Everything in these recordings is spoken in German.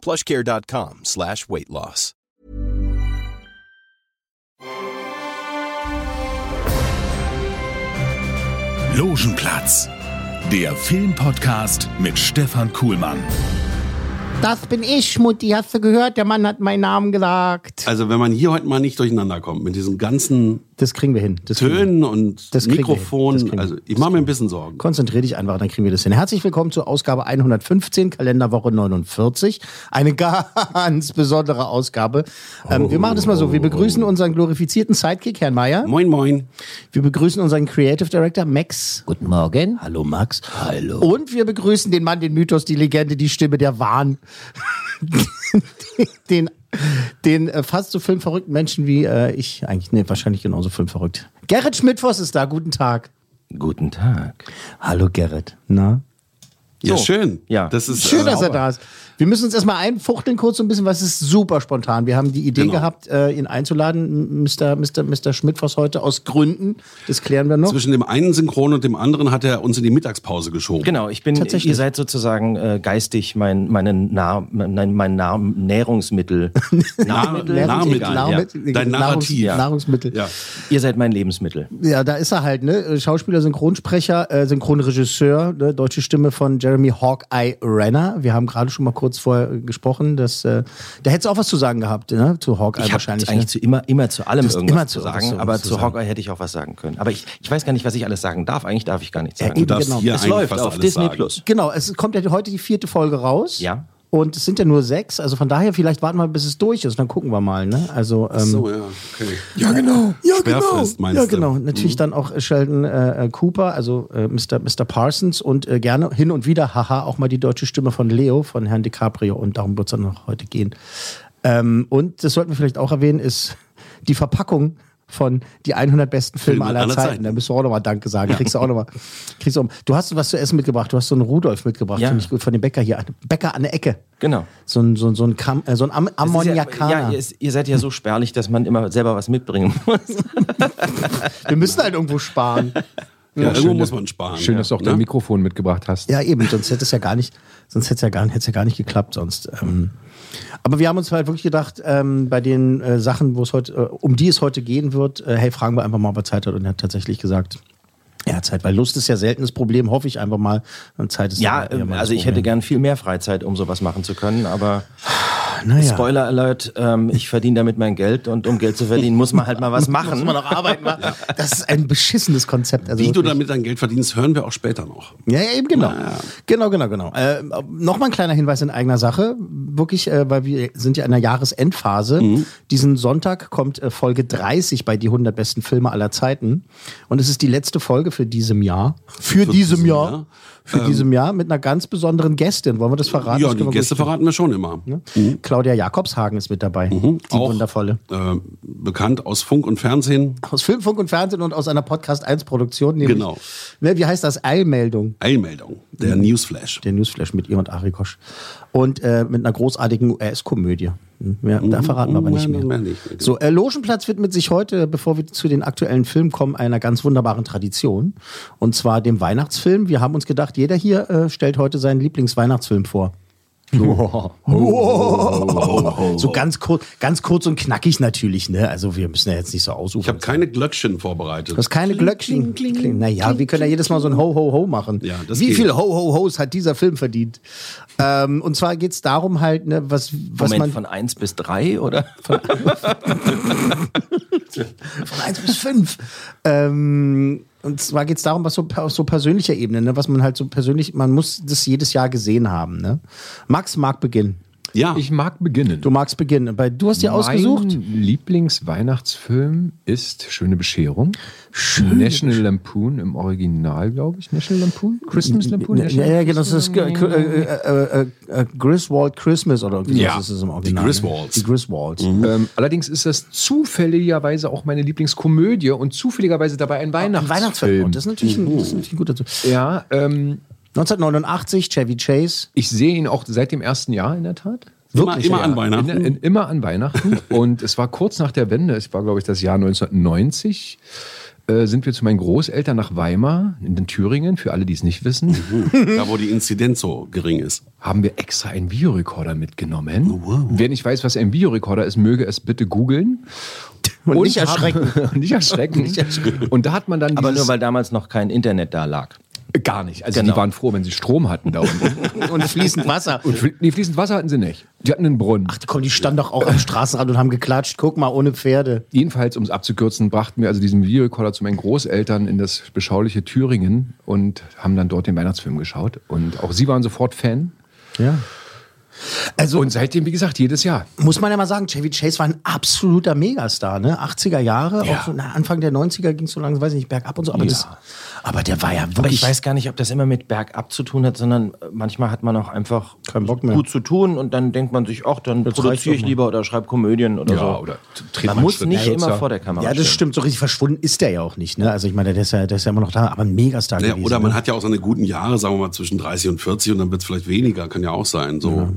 plushcare.com slash weight loss. Logenplatz, der Filmpodcast mit Stefan Kuhlmann. Das bin ich, Mutti. Hast du gehört? Der Mann hat meinen Namen gesagt. Also wenn man hier heute mal nicht durcheinander kommt mit diesen ganzen Das kriegen wir hin. Das. Tönen und Das Mikrofon, also ich mache mir ein bisschen Sorgen. Konzentrier dich einfach, dann kriegen wir das hin. Herzlich willkommen zur Ausgabe 115, Kalenderwoche 49. Eine ganz besondere Ausgabe. Ähm, wir machen das mal so. Wir begrüßen unseren glorifizierten Sidekick, Herrn Mayer. Moin moin. Wir begrüßen unseren Creative Director, Max. Guten Morgen. Hallo, Max. Hallo. Und wir begrüßen den Mann, den Mythos, die Legende, die Stimme, der Wahn. den den äh, fast so filmverrückten Menschen wie äh, ich, eigentlich, nee, wahrscheinlich genauso filmverrückt. Gerrit Schmidtfoss ist da. Guten Tag. Guten Tag. Hallo, Gerrit. Na? Ja, So. schön. Ja. Das ist Schön, äh, dass er da ist. Wir müssen uns erstmal einfuchteln kurz so ein bisschen, was ist super spontan. Wir haben die Idee Genau. gehabt, äh, ihn einzuladen, Mr. Mr. Mr. Schmidtfoss heute aus Gründen. Das klären wir noch. zwischen dem einen Synchron und dem anderen hat er uns in die Mittagspause geschoben. Genau, ich bin, Tatsächlich. ihr seid sozusagen äh, geistig mein, meine mein, mein nah, Nährungsmittel. Nahrungsmittel? Nahrungsmittel. Nahrungsmittel, ja. Dein Narrativ. Nahrungs Nahrungsmittel. Ja. Ihr seid mein Lebensmittel. Ja, da ist er halt, ne? Schauspieler, Synchronsprecher, äh, Synchronregisseur, ne? deutsche Stimme von Jeremy Hawkeye Renner. Wir haben gerade schon mal kurz vorher äh, gesprochen, dass äh, da hättest du auch was zu sagen gehabt, ne? Zu Hawkeye Ich wahrscheinlich. eigentlich ne? zu immer, immer zu allem irgendwas immer zu zu was sagen, zu- aber zu zu sagen. Hawkeye hätte ich auch was sagen können. Aber ich, ich weiß gar nicht, was ich alles sagen darf. Eigentlich darf ich gar nichts sagen. eben, Du darfst genau. es läuft auf Disney sagen. Plus. Genau, es kommt ja heute die vierte Folge raus. Ja. Und es sind ja nur sechs, also von daher vielleicht warten wir, bis es durch ist, dann gucken wir mal, ne? Also ähm, So, ja, okay. Ja, genau. Ja, Sperrfrist, genau. meinst ja, du? genau. Natürlich dann auch Sheldon äh, äh, Cooper, also äh, Mr. Mr. Parsons und äh, gerne hin und wieder, haha, auch mal die deutsche Stimme von Leo, von Herrn DiCaprio und darum wird es dann noch heute gehen. Ähm, und das sollten wir vielleicht auch erwähnen, ist die Verpackung von die 100 besten Filme, Filme aller, aller Zeiten. Zeiten. Da müssen wir auch nochmal Danke sagen. Kriegst du auch nochmal. Kriegst du, auch- du hast was zu essen mitgebracht. Du hast so einen Rudolf mitgebracht, Ja. finde ich gut, von dem Bäcker hier. Bäcker an der Ecke. Genau. So ein, so ein, so ein, Kam, äh, so ein Am ist Ja, Ammoniakaner. ja, ihr, ist- ihr seid ja so spärlich, dass man immer selber was mitbringen muss. wir müssen halt irgendwo sparen. Ja, irgendwo muss man sparen. Schön, dass du auch ne? dein Mikrofon mitgebracht hast. Ja, eben, sonst hätte es ja gar nicht, sonst hätte es ja gar, hätte es ja gar nicht geklappt sonst. Ähm, aber wir haben uns halt wirklich gedacht, ähm, bei den äh, Sachen, wo es heute, äh, um die es heute gehen wird, äh, hey, fragen wir einfach mal, ob er Zeit hat. Und er hat tatsächlich gesagt, er hat Zeit, weil Lust ist ja selten das Problem, hoffe ich einfach mal. Und Zeit ist Ja, ähm, also ich hätte Problem. gern viel mehr Freizeit, um sowas machen zu können, aber naja. Spoiler Alert, ähm, ich verdiene damit mein Geld und um Geld zu verdienen, muss man halt mal was machen. Muss man noch arbeiten. wa? Das ist ein beschissenes Konzept. Also Wie du wirklich. damit dein Geld verdienst, hören wir auch später noch. Ja, ja, eben genau. Genau, genau, genau. Äh, Nochmal ein kleiner Hinweis in eigener Sache. Wirklich, äh, weil wir sind ja in der Jahresendphase. Diesen Sonntag kommt äh, Folge 30 bei die 100 besten Filme aller Zeiten. Und es ist die letzte Folge für diesem Jahr. Für, diesem diesem Jahr. Jahr. Für diesem Jahr mit einer ganz besonderen Gästin. Wollen wir das verraten? Ja, die Gäste verraten wir schon immer. Ne? Claudia Jakobshagen ist mit dabei. Die Auch, wundervolle. Äh, bekannt aus Funk und Fernsehen. Aus Film, Funk und Fernsehen und aus einer Podcast 1 Produktion. Nämlich, Genau. Ne, wie heißt das? Eilmeldung. Eilmeldung, der Newsflash. Der Newsflash mit ihr und Arikosch. Und äh, mit einer großartigen US-Komödie. Ja, da verraten wir aber nicht Mehr mehr. nicht. So, äh, Logenplatz widmet sich heute, bevor wir zu den aktuellen Filmen kommen, einer ganz wunderbaren Tradition. Und zwar dem Weihnachtsfilm. Wir haben uns gedacht, jeder hier äh, stellt heute seinen Lieblingsweihnachtsfilm vor. So ganz kurz, ganz kurz und knackig natürlich, ne? Also wir müssen ja jetzt nicht so aussuchen. Ich habe keine Glöckchen vorbereitet. Du hast keine Glöckchen. Kling, Naja, wir können ja jedes Mal so ein Ho, Ho, Ho machen. Ja, das Wie geht. viel Ho, Ho, Hos hat dieser Film verdient? Ähm, und zwar geht's darum halt, ne, was, was Moment, man von 1 bis 3 oder? von 1 bis 5. Ähm, und zwar geht's darum, was so auf so persönlicher Ebene, ne, was man halt so persönlich, man muss das jedes Jahr gesehen haben. Ne? Max mag beginnen. Ja. Ich mag beginnen. Du magst beginnen. Bei, du hast dir ausgesucht? Mein Lieblingsweihnachtsfilm ist Schöne Bescherung. National Lampoon im Original, glaube ich. National Lampoon? Christmas Lampoon? Ja, National ja, genau. Das ist äh, äh, äh, Griswold Christmas oder irgendwie Ja, sowas ist es im Original. Griswolds. Die Griswolds. Ähm, allerdings ist das zufälligerweise auch meine Lieblingskomödie und zufälligerweise dabei ein Weihnachtsfilm. Ein Weihnachtsfilm. Und das ist natürlich ein, das ist natürlich ein guter Zug. Ja, ähm, 1989, Chevy Chase. ich sehe ihn auch seit dem ersten Jahr in der Tat. immer, immer ja. an Weihnachten. In, in, immer an Weihnachten. und es war kurz nach der Wende, es war, glaube ich, das Jahr 1990, äh, sind wir zu meinen Großeltern nach Weimar in den Thüringen, für alle, die es nicht wissen, da, wo die Inzidenz so gering ist. haben wir extra einen Videorekorder mitgenommen. Wer nicht weiß, was ein Videorekorder ist, möge es bitte googeln. Und nicht erschrecken. Haben, nicht erschrecken. Und da hat man dann Aber nur weil damals noch kein Internet da lag. Gar nicht. Also Genau. die waren froh, wenn sie Strom hatten da unten. Und fließend Wasser. Und fl- nee, fließend Wasser hatten sie nicht. Die hatten einen Brunnen. Ach komm, die standen doch auch am Straßenrand und haben geklatscht. Guck mal, ohne Pferde. Jedenfalls, um es abzukürzen, brachten wir also diesen Videorekorder zu meinen Großeltern in das beschauliche Thüringen und haben dann dort den Weihnachtsfilm geschaut. Und auch sie waren sofort Fan. Ja. Also Und seitdem, wie gesagt, jedes Jahr. muss man ja mal sagen, Chevy Chase war ein absoluter Megastar, ne? 80er Jahre, Ja. auch so, na, Anfang der 90er ging es so langsam, weiß ich nicht, bergab und so, aber, Ja. das, aber der war ja Aber wirklich. ich weiß gar nicht, ob das immer mit bergab zu tun hat, sondern äh, manchmal hat man auch einfach Keinen Bock mehr. gut zu tun und dann denkt man sich, ach, dann produziere ich lieber oder schreibe Komödien oder Ja, so. oder man mal muss nicht kürzer. immer vor der Kamera ja, das stehen. stimmt, so richtig verschwunden ist der ja auch nicht, ne? Also ich meine, der ist ja, der ist ja immer noch da, aber ein Megastar Ja, gewesen. oder man ne? hat ja auch seine guten Jahre, sagen wir mal, zwischen 30 und 40 und dann wird es vielleicht weniger, kann ja auch sein. So.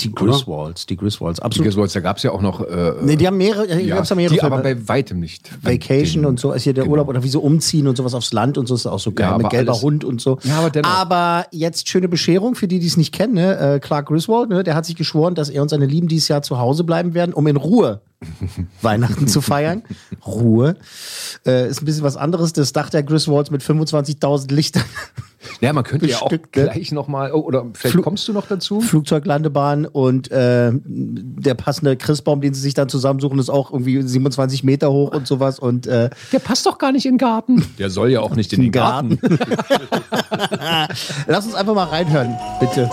die Griswolds, die Griswolds, Die absolut. Griswolds, da gab es ja auch noch. Äh, Nee, die haben mehrere, ja, ja, gab's ja mehrere die Filme. aber bei weitem nicht. Vacation und so ist hier der Genau. Urlaub oder wie so umziehen und sowas aufs Land und so ist auch so geil Ja, mit aber gelber alles- Hund und so. Ja, aber dennoch. Aber jetzt schöne Bescherung für die, die es nicht kennen. Ne? Äh, Clark Griswold, ne? der hat sich geschworen, dass er und seine Lieben dieses Jahr zu Hause bleiben werden, um in Ruhe Weihnachten zu feiern. Ruhe äh, ist ein bisschen was anderes. Das Dach der Griswolds mit 25.000 Lichtern, Ja, man könnte ja auch gleich nochmal. Oh, oder vielleicht Flug- kommst du noch dazu? Flugzeuglandebahn und äh, der passende Christbaum, den sie sich dann zusammensuchen, ist auch irgendwie 27 Meter hoch und sowas und äh, Der passt doch gar nicht in den Garten. Der soll ja auch nicht in den Garten. Lass uns einfach mal reinhören, bitte.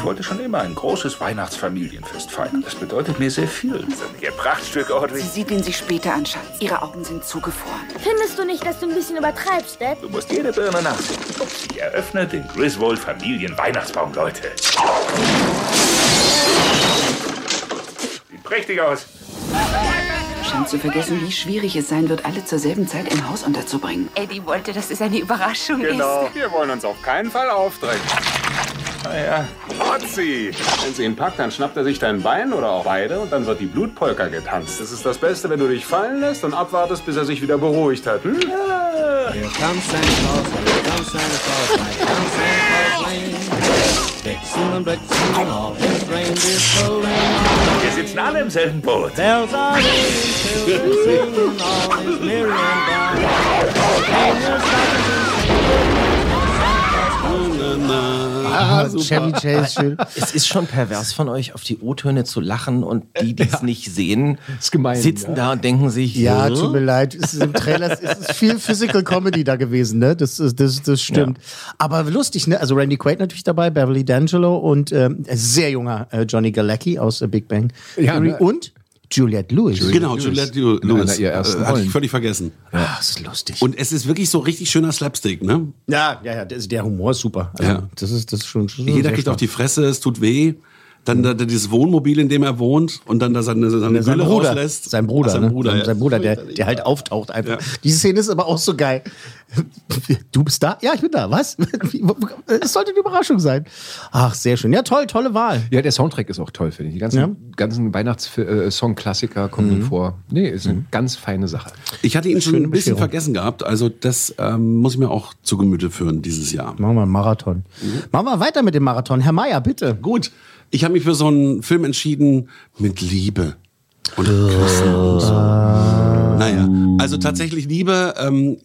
Ich wollte schon immer ein großes Weihnachtsfamilienfest feiern. Das bedeutet mir sehr viel. Das ist ein Prachtstück, Audrey. Sie sieht ihn sich später an, Schatz. Ihre Augen sind zugefroren. Findest du nicht, dass du ein bisschen übertreibst, Dad? Du musst jede Birne nachsehen. Ich eröffne den Griswold Familien Weihnachtsbaum, Leute. Sieht prächtig aus. Scheint zu vergessen, wie schwierig es sein wird, alle zur selben Zeit im Haus unterzubringen. Eddie wollte, dass es eine Überraschung Genau. Wir wollen uns auf keinen Fall aufdrängen. Naja, Otzi! Wenn sie ihn packt, dann schnappt er sich dein Bein oder auch beide und dann wird die Blutpolka getanzt. Das ist das Beste, wenn du dich fallen lässt und abwartest, bis er sich wieder beruhigt hat. Hm? Ja. Dixon and Blixen and all his reindeer pulling. Because it's not himself, but. Bells are ringing, children singing, all is merry and bright. Stockings, Ah, Chevy Chase, schön. Es ist schon pervers von euch, auf die O-Töne zu lachen und die, die es nicht sehen, Ist gemein, sitzen ja. da und denken sich, Ja, "Hä?" tut mir leid. Es ist Im Trailer es ist viel Physical Comedy da gewesen, ne? Das, ist- das, das stimmt. Aber lustig, ne? Also Randy Quaid natürlich dabei, Beverly D'Angelo und ähm, ein sehr junger äh, Johnny Galecki aus äh, Big Bang Ja, Theory ne? und Juliette Lewis. Genau, Juliette Lew- In Lewis. einer ihrer ersten äh, hatte ich völlig vergessen. Ah, das ist lustig. Und es ist wirklich so richtig schöner Slapstick, ne? ja, ja, ja, der, der Humor ist super. Also, Ja. Das ist das ist schon, schon Jeder kriegt auf die Fresse, es tut weh. Dann da, da dieses Wohnmobil, in dem er wohnt und dann da seine, seine sein Gülle Bruder, rauslässt. sein Bruder, Ach, sein ne? Bruder, sein, ja. sein Bruder, der, der halt auftaucht einfach. Ja. Diese Szene ist aber auch so geil. Du bist da? Ja, ich bin da. Was? Es sollte eine Überraschung sein. Ach, sehr schön. Ja, toll, tolle Wahl. Ja, der Soundtrack ist auch toll, finde ich. Die ganzen, Ja. Mhm. ganzen Weihnachtssong-Klassiker kommen drin vor. Nee, ist eine ganz feine Sache. Ich hatte ihn schon ein bisschen vergessen gehabt. Also das ähm, muss ich mir auch zu Gemüte führen dieses Jahr. Machen wir einen Marathon. Machen wir weiter mit dem Marathon. Herr Meier, bitte. Gut, ich habe mich für so einen Film entschieden mit Liebe. Und Küssen und so. Naja, also tatsächlich Liebe, ähm,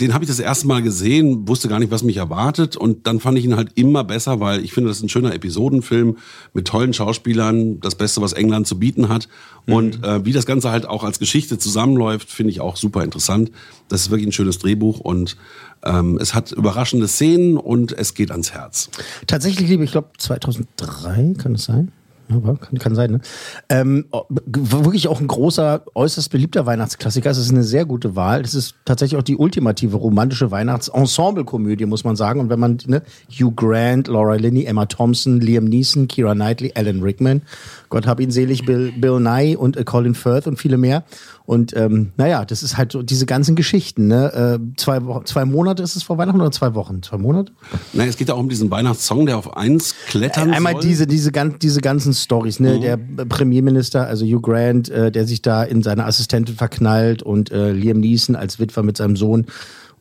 den habe ich das erste Mal gesehen, wusste gar nicht, was mich erwartet. Und dann fand ich ihn halt immer besser, weil ich finde, das ist ein schöner Episodenfilm mit tollen Schauspielern, das Beste, was England zu bieten hat. Und äh, wie das Ganze halt auch als Geschichte zusammenläuft, finde ich auch super interessant. Das ist wirklich ein schönes Drehbuch und ähm, es hat überraschende Szenen und es geht ans Herz. Tatsächlich, liebe, ich glaube 2003, kann es sein? Aber kann, kann sein, ne? Ähm, wirklich auch ein großer, äußerst beliebter Weihnachtsklassiker. Es ist eine sehr gute Wahl. Es ist tatsächlich auch die ultimative romantische Weihnachts-Ensemble-Komödie, muss man sagen. Und wenn man, ne, Hugh Grant, Laura Linney, Emma Thompson, Liam Neeson, Kira Knightley, Alan Rickman, Gott hab ihn selig, Bill, Bill Nye und äh, Colin Firth und viele mehr. Und ähm, naja, das ist halt so diese ganzen Geschichten. Ne? Äh, zwei, Wo zwei Monate ist es vor Weihnachten oder zwei Wochen? Zwei Monate? Nein, es geht ja auch um diesen Weihnachtssong, der auf eins klettern Einmal soll. diese, diese, gan- diese ganzen Stories, ne? Der Premierminister, also Hugh Grant, äh, der sich da in seine Assistentin verknallt und äh, Liam Neeson als Witwer mit seinem Sohn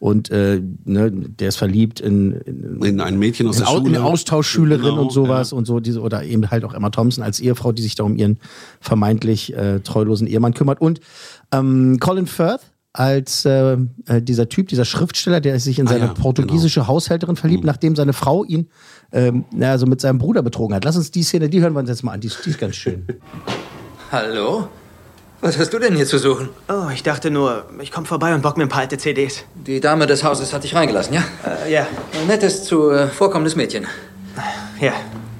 und äh, ne, der ist verliebt in, in, in ein Mädchen aus in, der Schule. eine Austauschschülerin Genau, und sowas und so diese oder eben halt auch Emma Thompson als Ehefrau, die sich da um ihren vermeintlich äh, treulosen Ehemann kümmert und ähm, Colin Firth als äh, äh, dieser Typ, dieser Schriftsteller, der sich in Ah seine ja, portugiesische Haushälterin verliebt, nachdem seine Frau ihn ähm, na, also mit seinem Bruder betrogen hat. Lass uns die Szene, die hören wir uns jetzt mal an. Die, ist- die ist ganz schön. Hallo? Was hast du denn hier zu suchen? Oh, ich dachte nur, ich komme vorbei und bock mir ein paar alte CDs. Die Dame des Hauses hat dich reingelassen, ja? Äh, ja. Ein nettes, zu äh, vorkommendes Mädchen. Ja.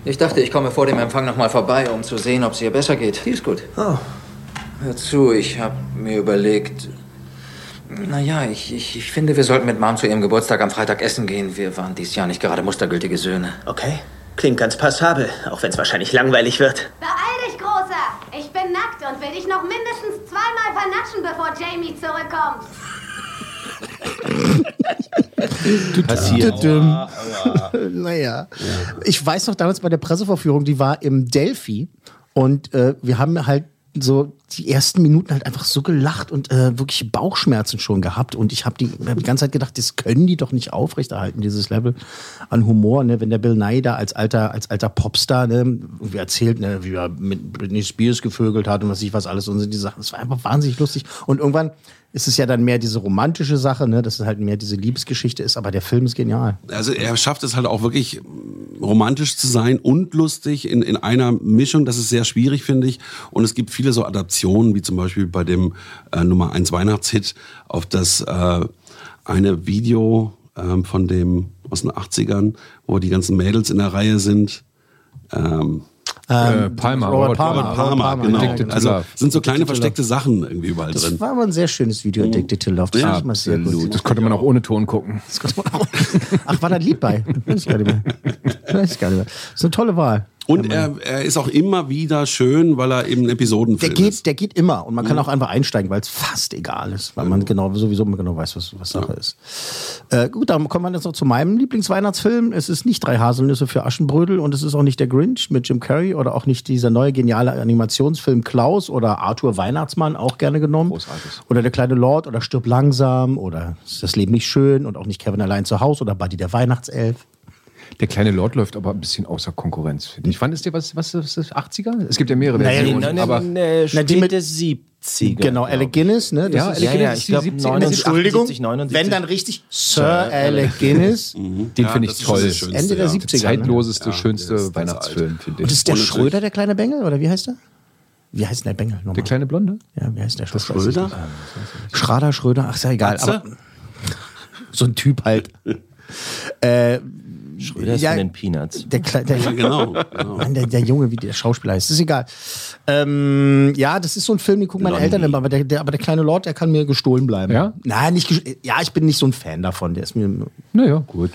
Ich dachte, ich komme vor dem Empfang noch mal vorbei, um zu sehen, ob es ihr besser geht. Die ist gut. Oh. Hör zu, ich habe mir überlegt... Naja, ich, ich, ich finde, wir sollten mit Mom zu ihrem Geburtstag am Freitag essen gehen. Wir waren dieses Jahr nicht gerade mustergültige Söhne. Okay. Klingt ganz passabel, auch wenn es wahrscheinlich langweilig wird. Beeil dich, Großer! Ich bin nackt und will dich noch mindestens zweimal vernatschen, bevor Jamie zurückkommt. Passiert. naja. Ich weiß noch damals bei der Pressevorführung, die war im Delphi und äh, wir haben halt so die ersten Minuten halt einfach so gelacht und äh, wirklich Bauchschmerzen schon gehabt und ich habe die, hab die ganze Zeit gedacht, das können die doch nicht aufrechterhalten, dieses Level an Humor, ne? wenn der Bill Nye da als alter, als alter Popstar ne? irgendwie erzählt, ne? wie er mit Britney Spears gevögelt hat und was ich was alles und so die Sachen, das war einfach wahnsinnig lustig und irgendwann ist es ja dann mehr diese romantische Sache, ne? dass es halt mehr diese Liebesgeschichte ist, aber der Film ist genial. Also er schafft es halt auch wirklich mm, romantisch zu sein und lustig in, in einer Mischung. Das ist sehr schwierig, finde ich. Und es gibt viele so Adaptionen, wie zum Beispiel bei dem äh, Nummer 1 Weihnachtshit auf das äh, eine Video ähm, von dem aus den 80ern, wo die ganzen Mädels in der Reihe sind. Ähm, Äh, Palmer, Robert Robert Palmer, Palmer. Robert Palmer, Palmer, genau. Addicted to Also sind so kleine versteckte Sachen irgendwie überall Das drin. war aber ein sehr schönes Video, Addicted to Love. Das Ja, fand ich mal sehr gut. Das konnte man auch ohne Ton gucken. Das konnte man auch. Ach, war da ein Lied bei? Weiß ich gar nicht mehr. Weiß ich gar nicht mehr. Das ist eine tolle Wahl. Und er, er ist auch immer wieder schön, weil er eben ein Der Episodenfilm ist. geht, der geht immer und man Mhm. kann auch einfach einsteigen, weil es fast egal ist, weil man genau sowieso immer genau weiß, was, was Sache ist. Äh, gut, dann kommen wir jetzt noch zu meinem Lieblingsweihnachtsfilm. Es ist nicht drei Haselnüsse für Aschenbrödel und es ist auch nicht der Grinch mit Jim Carrey oder auch nicht dieser neue geniale Animationsfilm Klaus oder Arthur Weihnachtsmann auch gerne genommen. Großartig. Oder der kleine Lord oder Stirb langsam oder ist das Leben nicht schön und auch nicht Kevin allein zu Hause oder Buddy der Weihnachtself. Der kleine Lord läuft aber ein bisschen außer Konkurrenz, finde ich. Wann ist der, was, was ist das, 80er? Es gibt ja mehrere Naja, Versionen, nein, nein, aber... nee, Na, die mit- späte 70er. Genau, Alec Guinness, ne? Das Ja, ist, Alec ja, Guinness ja, ich 70er. 79, Entschuldigung, 78, 79. wenn dann richtig Sir Alec Guinness. Den Ja, finde ich toll. das Schönste, Ende der ja. 70er. Ne? Zeitloseste, Ja, der schönste ist ganz Weihnachtsfilm, finde Und ich. ist der Und Schröder der kleine Bengel oder wie heißt er? Wie heißt denn der Bengel nochmal? Der kleine Blonde? ja, wie heißt der Das Schröder? Schrader, Schröder, ach, ist ja egal. Aber so ein Typ halt. äh, Schröder ist Ja, von den Peanuts. der, Kle- der, Ja, genau. genau. Mann, der, der Junge, wie der Schauspieler heißt, ist egal. Ähm, ja, das ist so ein Film, den gucken meine Blondie. Eltern immer, aber der, der, aber der kleine Lord, der kann mir gestohlen bleiben. Ja? Nein, nicht gestohlen. Ja, ich bin nicht so ein Fan davon. Der ist mir. Naja, gut.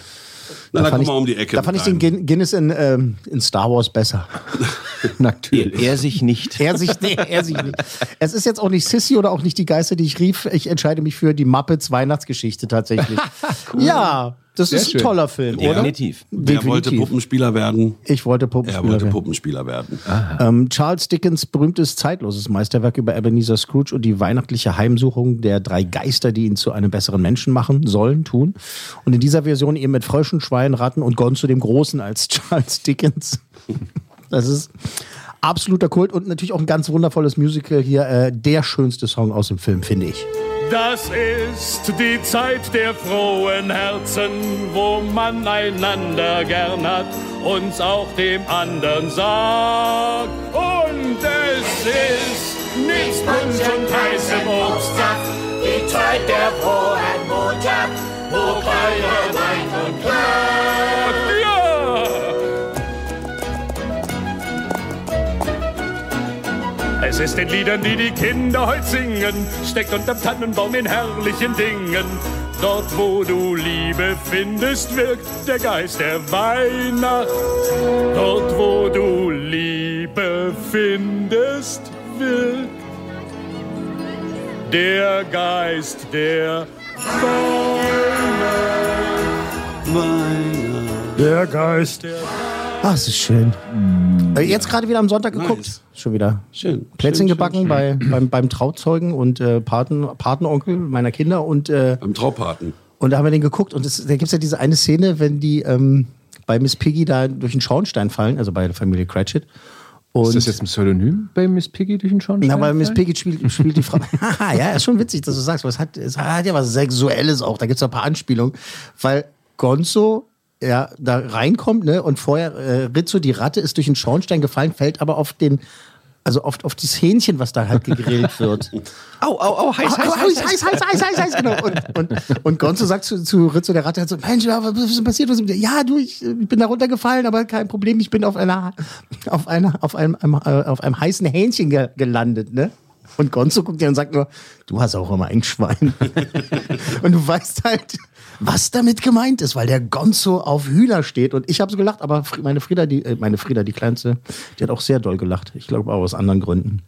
Na, guck mal ich, um die Ecke. Da fand ich den Guin- Guinness in, ähm, in Star Wars besser. Natürlich. Er sich nicht. Er sich, nee, er sich nicht. Es ist jetzt auch nicht Sissy oder auch nicht die Geister, die ich rief. Ich entscheide mich für die Muppets Weihnachtsgeschichte tatsächlich. Ja, das Sehr ist ein schön. toller Film, oder? Definitiv. Wer wollte Definitiv. Puppenspieler werden? Ich wollte Er Puppenspieler wollte werden. Puppenspieler werden. Ähm, Charles Dickens berühmtes zeitloses Meisterwerk über Ebenezer Scrooge und die weihnachtliche Heimsuchung der drei Geister, die ihn zu einem besseren Menschen machen sollen, tun. Und in dieser Version eben mit Fröschen, Schweinen, Ratten und Gonzo dem Großen als Charles Dickens. Das ist absoluter Kult und natürlich auch ein ganz wundervolles Musical hier. Äh, der schönste Song aus dem Film, finde ich. Das ist die Zeit der frohen Herzen, wo man einander gern hat, uns auch dem anderen sagt. Und es ist nichts Punsch und heißem Obstsaft, die Zeit der frohen Botschaft, wo keiner Was ist den Liedern, die die Kinder heute singen, steckt unterm Tannenbaum in herrlichen Dingen. Dort, wo du Liebe findest, wirkt der Geist der Weihnacht. Dort, wo du Liebe findest, wirkt der Geist der Weihnacht. Der Geist der Ach, es ist schön. Äh, Jetzt gerade wieder am Sonntag geguckt. Nice. Schon wieder. Schön. Plätzchen schön, gebacken schön, Bei, beim, beim Trauzeugen und äh, Paten, Patenonkel meiner Kinder. Und, äh, Beim Traupaten. und da haben wir den geguckt. Und es, da gibt es ja diese eine Szene, wenn die ähm, bei Miss Piggy da durch den Schornstein fallen, also bei der Familie Cratchit. Und Ist das jetzt ein Pseudonym bei Miss Piggy durch den Schornstein? Na, aber Miss Piggy spielt, spielt die Frau. Haha, ja, ist schon witzig, dass du sagst, weil es hat, es hat ja was Sexuelles auch. Da gibt es ein paar Anspielungen. Weil Gonzo ja, da reinkommt, ne, und vorher äh, Rizzo, die Ratte, ist durch den Schornstein gefallen, fällt aber auf den, also oft auf das Hähnchen, was da halt gegrillt wird. Au, au, au, heiß, heiß, Au, au, heiß, heiß, heiß, heiß, heiß, heiß, genau. Und, und, und Gonzo sagt zu, zu Rizzo, der Ratte, halt so, Mensch, was ist denn passiert? Was ist dir? Ja, du, ich, ich bin da runtergefallen, aber kein Problem, ich bin auf einer, auf einer, auf einem, einem, äh, auf einem heißen Hähnchen ge gelandet, ne? Und Gonzo guckt dir und sagt nur, du hast auch immer ein Schwein. und du weißt halt, was damit gemeint ist, weil der Gonzo auf Hühner steht. Und ich habe so gelacht, aber meine Frieda, die, äh, meine Frieda, die Kleinste, die hat auch sehr doll gelacht. Ich glaube auch aus anderen Gründen.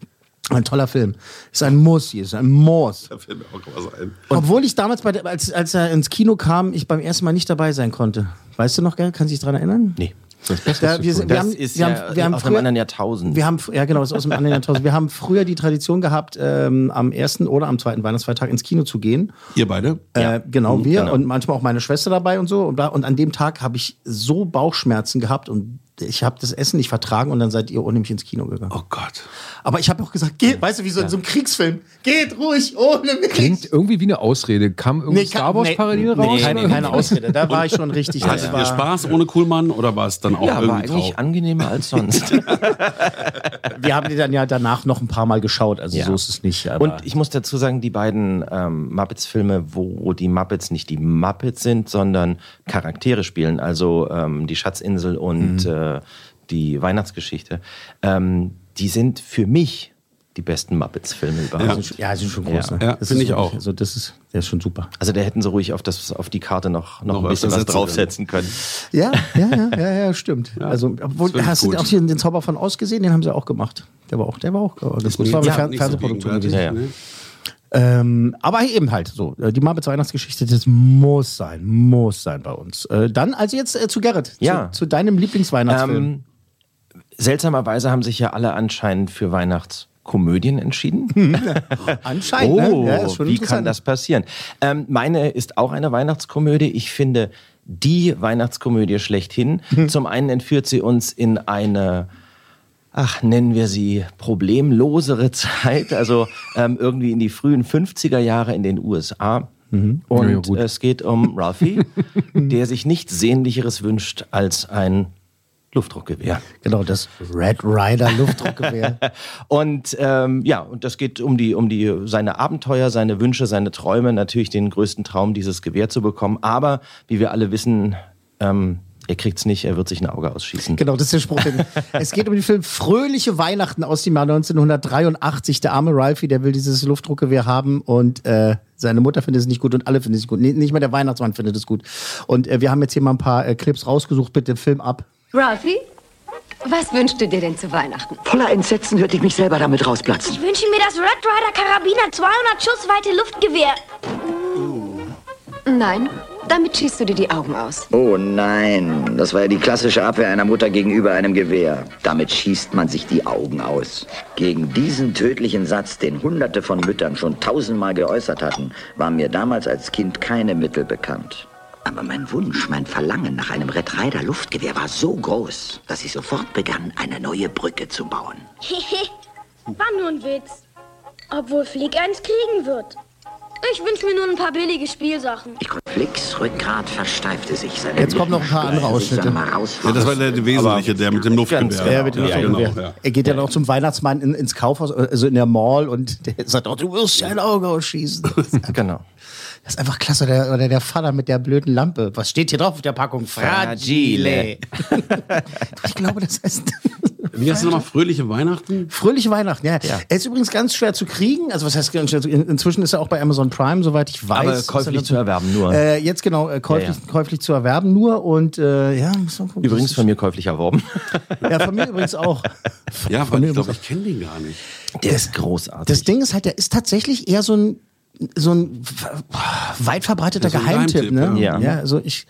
Ein toller Film. Ist ein Muss hier, ist ein Muss. Da fällt mir auch was ein. Obwohl ich damals, der, als, als er ins Kino kam, ich beim ersten Mal nicht dabei sein konnte. Weißt du noch, gell? Kannst du dich daran erinnern? Nee. Ja, wir, sind- wir das haben, ist wir ja haben, wir haben aus einem früher, anderen Jahrtausend. wir haben, ja genau, das ist aus dem anderen Jahrtausend. Wir haben früher die Tradition gehabt, ähm, am ersten oder am zweiten Weihnachtsfeiertag ins Kino zu gehen. Ihr beide? Äh, genau, Mhm, wir genau. und manchmal auch meine Schwester dabei und so. Und, da, und an dem Tag habe ich so Bauchschmerzen gehabt und ich habe das Essen nicht vertragen und dann seid ihr ohne mich ins Kino gegangen. Oh Gott. Aber ich habe auch gesagt, geht, weißt du, wie so in so einem Kriegsfilm, geht ruhig ohne mich. Klingt irgendwie wie eine Ausrede. Kam irgendwie Nee, Star Wars nee, parallel nee, raus? keine, oder? keine Ausrede. Da war ich schon richtig. Hattet war- ihr Spaß ohne Kuhlmann oder war es dann auch ja, war irgendwie eigentlich traurig? angenehmer als sonst. Wir haben die dann ja danach noch ein paar Mal geschaut, also Ja. so ist es nicht. Aber Und ich muss dazu sagen, die beiden ähm, Muppets-Filme, wo die Muppets nicht die Muppets sind, sondern Charaktere spielen, also ähm, die Schatzinsel und Mhm. äh, die Weihnachtsgeschichte, ähm, die sind für mich die besten Muppets-Filme überhaupt. ja, die sind schon groß. Ja. Ne? Ja, Das finde ich auch. Also das ist, der ist schon super. Also da hätten sie ruhig auf, das, auf die Karte noch, noch, Noch ein bisschen was was setzen draufsetzen können. Ja, ja, ja, ja, ja stimmt. also, obwohl, hast du gut. auch hier den Zauber von Oz gesehen? Den haben sie auch gemacht. Der war auch, der war auch das, das war eine Ja, Fer Fernsehproduktion gewesen. Ja, ja. Ne? Ähm, aber eben halt so. äh, Die Muppets Weihnachtsgeschichte, das muss sein, muss sein bei uns. Äh, dann also jetzt äh, zu Gerrit, Ja. zu, zu deinem Lieblingsweihnachtsfilm. Ähm, seltsamerweise haben sich ja alle anscheinend für Weihnachtskomödien entschieden. Anscheinend, Oh, ne? Ja, ist schon wie kann das passieren? Ähm, meine ist auch eine Weihnachtskomödie. Ich finde die Weihnachtskomödie schlechthin. Hm. Zum einen entführt sie uns in eine ach, nennen wir sie problemlosere Zeit, also ähm, irgendwie in die frühen 50er Jahre in den USA. Mhm. Ja, ja, Und gut. es geht um Ralphie, der sich nichts Sehnlicheres wünscht als ein Luftdruckgewehr. Genau, das Red Rider Luftdruckgewehr. Und ähm, ja, und das geht um die, um die seine Abenteuer, seine Wünsche, seine Träume, natürlich den größten Traum, dieses Gewehr zu bekommen. Aber wie wir alle wissen, ähm, er kriegt's nicht, er wird sich ein Auge ausschießen. Genau, das ist der Spruch. es geht um den Film Fröhliche Weihnachten aus dem Jahr 1983. Der arme Ralphie, der will dieses Luftdruckgewehr haben und äh, seine Mutter findet es nicht gut und alle finden es nicht gut. Nee, nicht mal der Weihnachtsmann findet es gut. Und äh, wir haben jetzt hier mal ein paar äh, Clips rausgesucht. Bitte Film ab. Ralphie, was wünschst du dir denn zu Weihnachten? Voller Entsetzen hörte ich mich selber damit rausplatzen. Ich wünsche mir das Red Rider Karabiner 200 Schuss weite Luftgewehr. Nein, damit schießt du dir die Augen aus. Oh nein, das war ja die klassische Abwehr einer Mutter gegenüber einem Gewehr. Damit schießt man sich die Augen aus. Gegen diesen tödlichen Satz, den hunderte von Müttern schon tausendmal geäußert hatten, waren mir damals als Kind keine Mittel bekannt. Aber mein Wunsch, mein Verlangen nach einem Red Rider Luftgewehr war so groß, dass ich sofort begann, eine neue Brücke zu bauen. War nur ein Witz. Obwohl Flick eins kriegen wird. Ich wünsche mir nur ein paar billige Spielsachen. Flicks Rückgrat versteifte sich. Seine Jetzt kommen noch ein paar andere Ausschnitte. Ja, das war der, Wesentliche, der mit dem Luftgewehr. Ja, mit dem ja, genau, ja. Er geht ja noch zum Weihnachtsmann in, ins Kaufhaus, also in der Mall und der sagt, oh, du wirst dein Auge ausschießen. Genau. Das ist einfach klasse. Der, oder der Vater mit der blöden Lampe. Was steht hier drauf auf der Packung? Fragile. ich glaube, das heißt Wie heißt es nochmal? Fröhliche Weihnachten? Fröhliche Weihnachten, ja. Er ist übrigens ganz schwer zu kriegen. Also was heißt ganz schwer zu in- Inzwischen ist er auch bei Amazon Prime, soweit ich weiß. Aber er käuflich zu erwerben nur. Äh, jetzt genau, äh, käuflich, Ja, käuflich zu erwerben nur und äh, ja, muss man gucken. Übrigens von mir käuflich erworben. Ja, von mir übrigens auch. Ja, Von mir ich glaube, ich kenne den gar nicht. Der ist großartig. Das Ding ist halt, der ist tatsächlich eher so ein, so ein weit verbreiteter Ja, so ein Geheimtipp. Geheimtipp, ne? ja. ja. also ich,